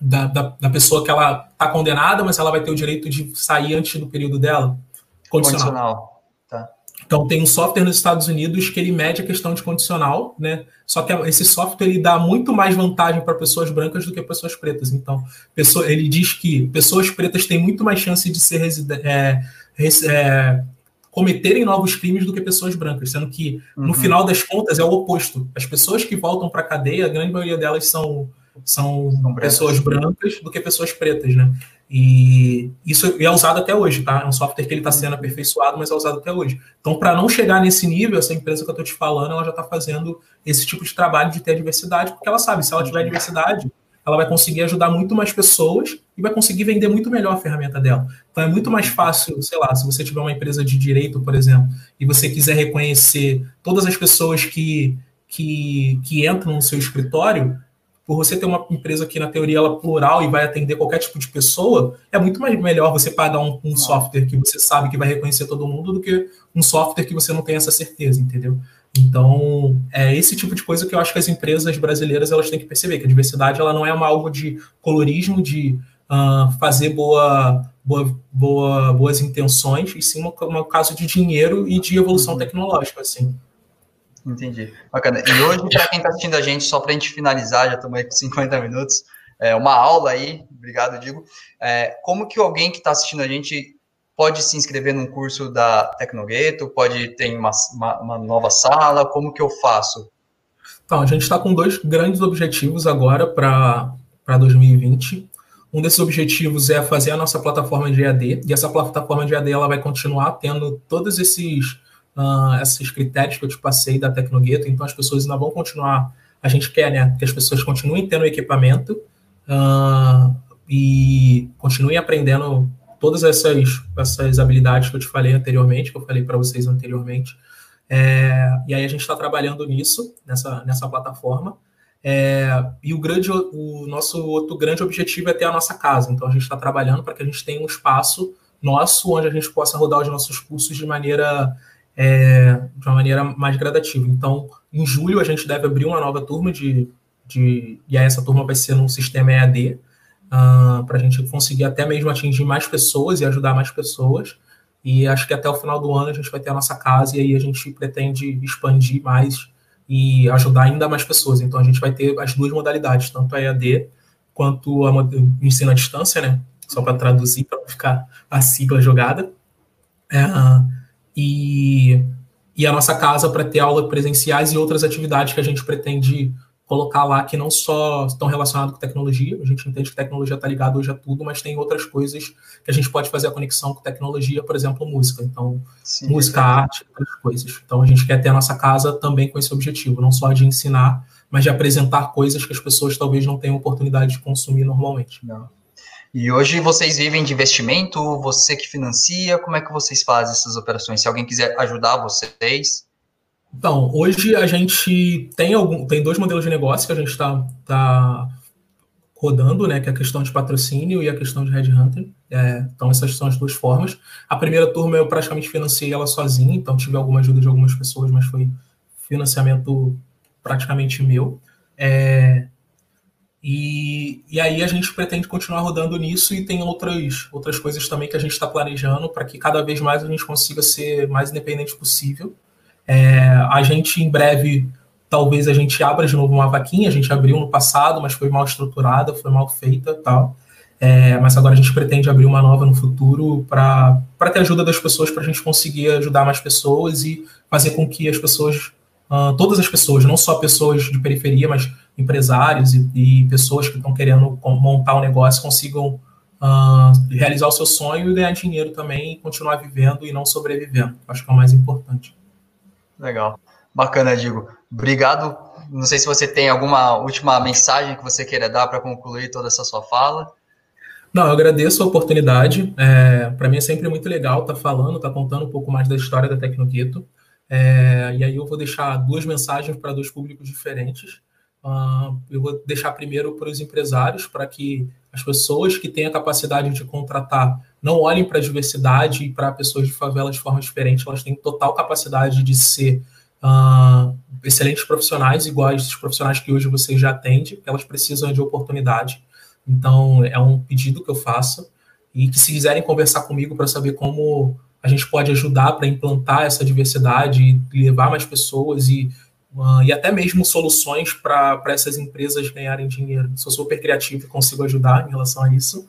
da, da, da, pessoa que ela está condenada, mas ela vai ter o direito de sair antes do período dela? Condicional. condicional. Então tem um software nos Estados Unidos que ele mede a questão de condicional, né? Só que esse software ele dá muito mais vantagem para pessoas brancas do que pessoas pretas. Então, pessoa, ele diz que pessoas pretas têm muito mais chance de ser é, é, cometerem novos crimes do que pessoas brancas, sendo que no uhum. final das contas é o oposto. As pessoas que voltam para a cadeia, a grande maioria delas são são, são pessoas brancas do que pessoas pretas, né? E isso é usado até hoje, tá? É um software que ele está sendo aperfeiçoado, mas é usado até hoje. Então, para não chegar nesse nível, essa empresa que eu estou te falando, ela já está fazendo esse tipo de trabalho de ter diversidade, porque ela sabe, se ela tiver diversidade, ela vai conseguir ajudar muito mais pessoas e vai conseguir vender muito melhor a ferramenta dela. Então é muito mais fácil, sei lá, se você tiver uma empresa de direito, por exemplo, e você quiser reconhecer todas as pessoas que, que, que entram no seu escritório, por você ter uma empresa que, na teoria, ela é plural e vai atender qualquer tipo de pessoa, é muito mais melhor você pagar um, um software que você sabe que vai reconhecer todo mundo do que um software que você não tem essa certeza, entendeu? Então, é esse tipo de coisa que eu acho que as empresas brasileiras elas têm que perceber, que a diversidade ela não é uma algo de colorismo, de uh, fazer boa, boa, boa, boas intenções, e sim um caso de dinheiro e de evolução uhum. tecnológica, assim. Entendi. Bacana. E hoje, para quem está assistindo a gente, só para a gente finalizar, já estamos aí com 50 minutos, é uma aula aí, obrigado, Digo. É, como que alguém que está assistindo a gente pode se inscrever num curso da Tecnogueto? Pode ter uma, uma, uma nova sala? Como que eu faço? Então, a gente está com dois grandes objetivos agora para 2020. Um desses objetivos é fazer a nossa plataforma de EAD, e essa plataforma de EAD ela vai continuar tendo todos esses uh, esses critérios que eu te passei da Tecnogueto, então as pessoas ainda vão continuar, a gente quer, né, que as pessoas continuem tendo equipamento uh, e continuem aprendendo todas essas, essas habilidades que eu te falei anteriormente, que eu falei para vocês anteriormente. É, e aí a gente está trabalhando nisso, nessa, nessa plataforma. É, e o, grande, o nosso outro grande objetivo é ter a nossa casa. Então a gente está trabalhando para que a gente tenha um espaço nosso onde a gente possa rodar os nossos cursos de maneira é, de uma maneira mais gradativa. Então, em julho, a gente deve abrir uma nova turma de. de e aí essa turma vai ser num sistema EAD, uh, ah, para a gente conseguir até mesmo atingir mais pessoas e ajudar mais pessoas. E acho que até o final do ano a gente vai ter a nossa casa e aí a gente pretende expandir mais e ajudar ainda mais pessoas. Então a gente vai ter as duas modalidades, tanto a EAD quanto a, ensino à distância, né? Só para traduzir, para ficar a sigla jogada. É, e, e a nossa casa para ter aulas presenciais e outras atividades que a gente pretende colocar lá que não só estão relacionadas com tecnologia, a gente entende que tecnologia está ligada hoje a tudo, mas tem outras coisas que a gente pode fazer a conexão com tecnologia, por exemplo, música. Então, Sim, música, é arte, outras coisas. Então, a gente quer ter a nossa casa também com esse objetivo, não só de ensinar, mas de apresentar coisas que as pessoas talvez não tenham oportunidade de consumir normalmente. Não. E hoje vocês vivem de investimento, você que financia, como é que vocês fazem essas operações? Se alguém quiser ajudar vocês. Então, hoje a gente tem algum, tem dois modelos de negócio que a gente está tá rodando, né? Que é a questão de patrocínio e a questão de headhunter. É, então, essas são as duas formas. A primeira turma eu praticamente financiei ela sozinho, então tive alguma ajuda de algumas pessoas, mas foi financiamento praticamente meu. É, e, e aí a gente pretende continuar rodando nisso e tem outras, outras coisas também que a gente está planejando para que cada vez mais a gente consiga ser mais independente possível. É, a gente em breve, talvez a gente abra de novo uma vaquinha, a gente abriu no passado, mas foi mal estruturada, foi mal feita tal. É, mas agora a gente pretende abrir uma nova no futuro para ter ajuda das pessoas, para a gente conseguir ajudar mais pessoas e fazer com que as pessoas, uh, todas as pessoas, não só pessoas de periferia, mas empresários e, e pessoas que estão querendo montar um negócio, consigam uh, realizar o seu sonho e ganhar dinheiro também e continuar vivendo e não sobrevivendo. Acho que é o mais importante. Legal. Bacana, Digo. Obrigado. Não sei se você tem alguma última mensagem que você queira dar para concluir toda essa sua fala. Não, eu agradeço a oportunidade. É, para mim é sempre muito legal estar tá falando, estar tá contando um pouco mais da história da Tecnogueto. É, e aí eu vou deixar duas mensagens para dois públicos diferentes. Uh, eu vou deixar primeiro para os empresários, para que as pessoas que têm a capacidade de contratar não olhem para a diversidade e para pessoas de favela de forma diferente. Elas têm total capacidade de ser uh, excelentes profissionais, iguais aos profissionais que hoje vocês já atendem, elas precisam de oportunidade. Então, é um pedido que eu faço. E que se quiserem conversar comigo para saber como a gente pode ajudar para implantar essa diversidade e levar mais pessoas e, uh, e até mesmo soluções para essas empresas ganharem dinheiro. Sou super criativo e consigo ajudar em relação a isso.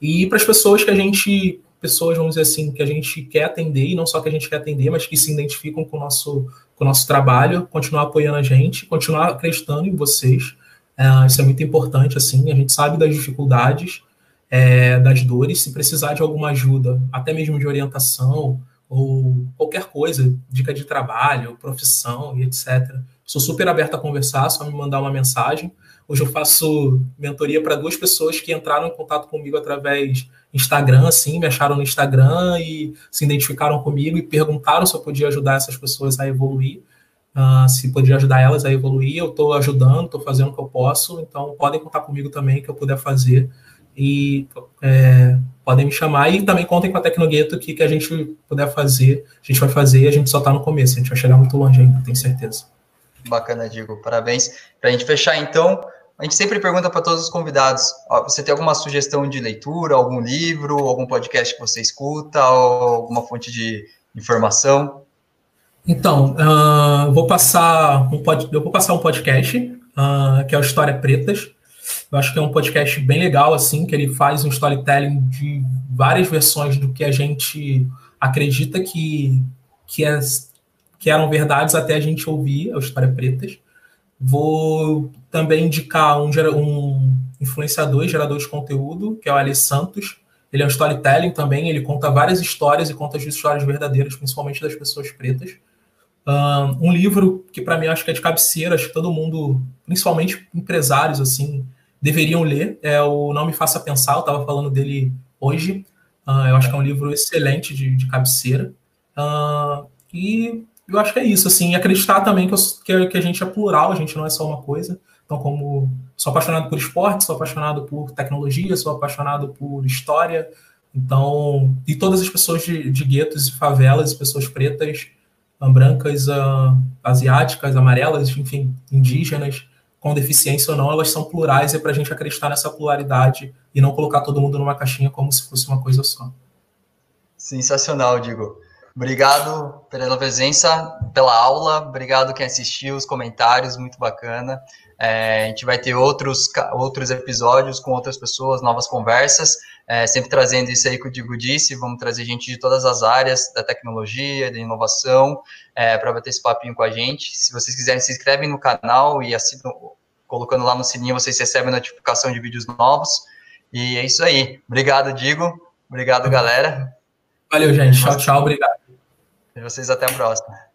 E para as pessoas que a gente, pessoas, vamos dizer assim, que a gente quer atender, e não só que a gente quer atender, mas que se identificam com o nosso, com o nosso trabalho, continuar apoiando a gente, continuar acreditando em vocês. É, isso é muito importante, assim, a gente sabe das dificuldades, é, das dores, se precisar de alguma ajuda, até mesmo de orientação, ou qualquer coisa, dica de trabalho, profissão e etc. Sou super aberto a conversar, só me mandar uma mensagem. Hoje eu faço mentoria para duas pessoas que entraram em contato comigo através Instagram, assim, me acharam no Instagram e se identificaram comigo e perguntaram se eu podia ajudar essas pessoas a evoluir uh, se podia ajudar elas a evoluir, eu estou ajudando, estou fazendo o que eu posso, então podem contar comigo também que eu puder fazer e é, podem me chamar e também contem com a Tecnogueto que que a gente puder fazer, a gente vai fazer e a gente só está no começo, a gente vai chegar muito longe ainda, tenho certeza. Bacana, Diego, parabéns. Para a gente fechar então, a gente sempre pergunta para todos os convidados: ó, você tem alguma sugestão de leitura, algum livro, algum podcast que você escuta, ou alguma fonte de informação? Então, uh, vou passar um pod, eu vou passar um podcast uh, que é o História Pretas. Eu acho que é um podcast bem legal, assim, que ele faz um storytelling de várias versões do que a gente acredita que, que, é, que eram verdades até a gente ouvir a História Pretas. Vou também indicar um, um influenciador e gerador de conteúdo, que é o Alice Santos. Ele é um storytelling também, ele conta várias histórias e conta as histórias verdadeiras, principalmente das pessoas pretas um livro que para mim acho que é de cabeceira, acho que todo mundo, principalmente empresários assim, deveriam ler. É o Não Me Faça Pensar, eu estava falando dele hoje. Uh, eu acho que é um livro excelente de, de cabeceira. Uh, e eu acho que é isso, assim, acreditar também que, eu, que, a gente é plural, a gente não é só uma coisa. Então, como sou apaixonado por esporte, sou apaixonado por tecnologia, sou apaixonado por história. Então, e todas as pessoas de, de guetos e favelas, pessoas pretas, brancas, uh, asiáticas, amarelas, enfim, indígenas, com deficiência ou não, elas são plurais e é para a gente acreditar nessa pluralidade e não colocar todo mundo numa caixinha como se fosse uma coisa só. Sensacional, Digo. Obrigado pela presença, pela aula, obrigado quem assistiu, os comentários, muito bacana. É, a gente vai ter outros, outros episódios com outras pessoas, novas conversas, é, sempre trazendo isso aí que o Digo disse, vamos trazer gente de todas as áreas da tecnologia, da inovação, é, para bater esse papinho com a gente. Se vocês quiserem, se inscrevem no canal e assim, colocando lá no sininho, vocês recebem notificação de vídeos novos. E é isso aí. Obrigado, Digo. Obrigado, galera. Valeu, gente. Tchau, tchau. Obrigado. E vocês até a próxima.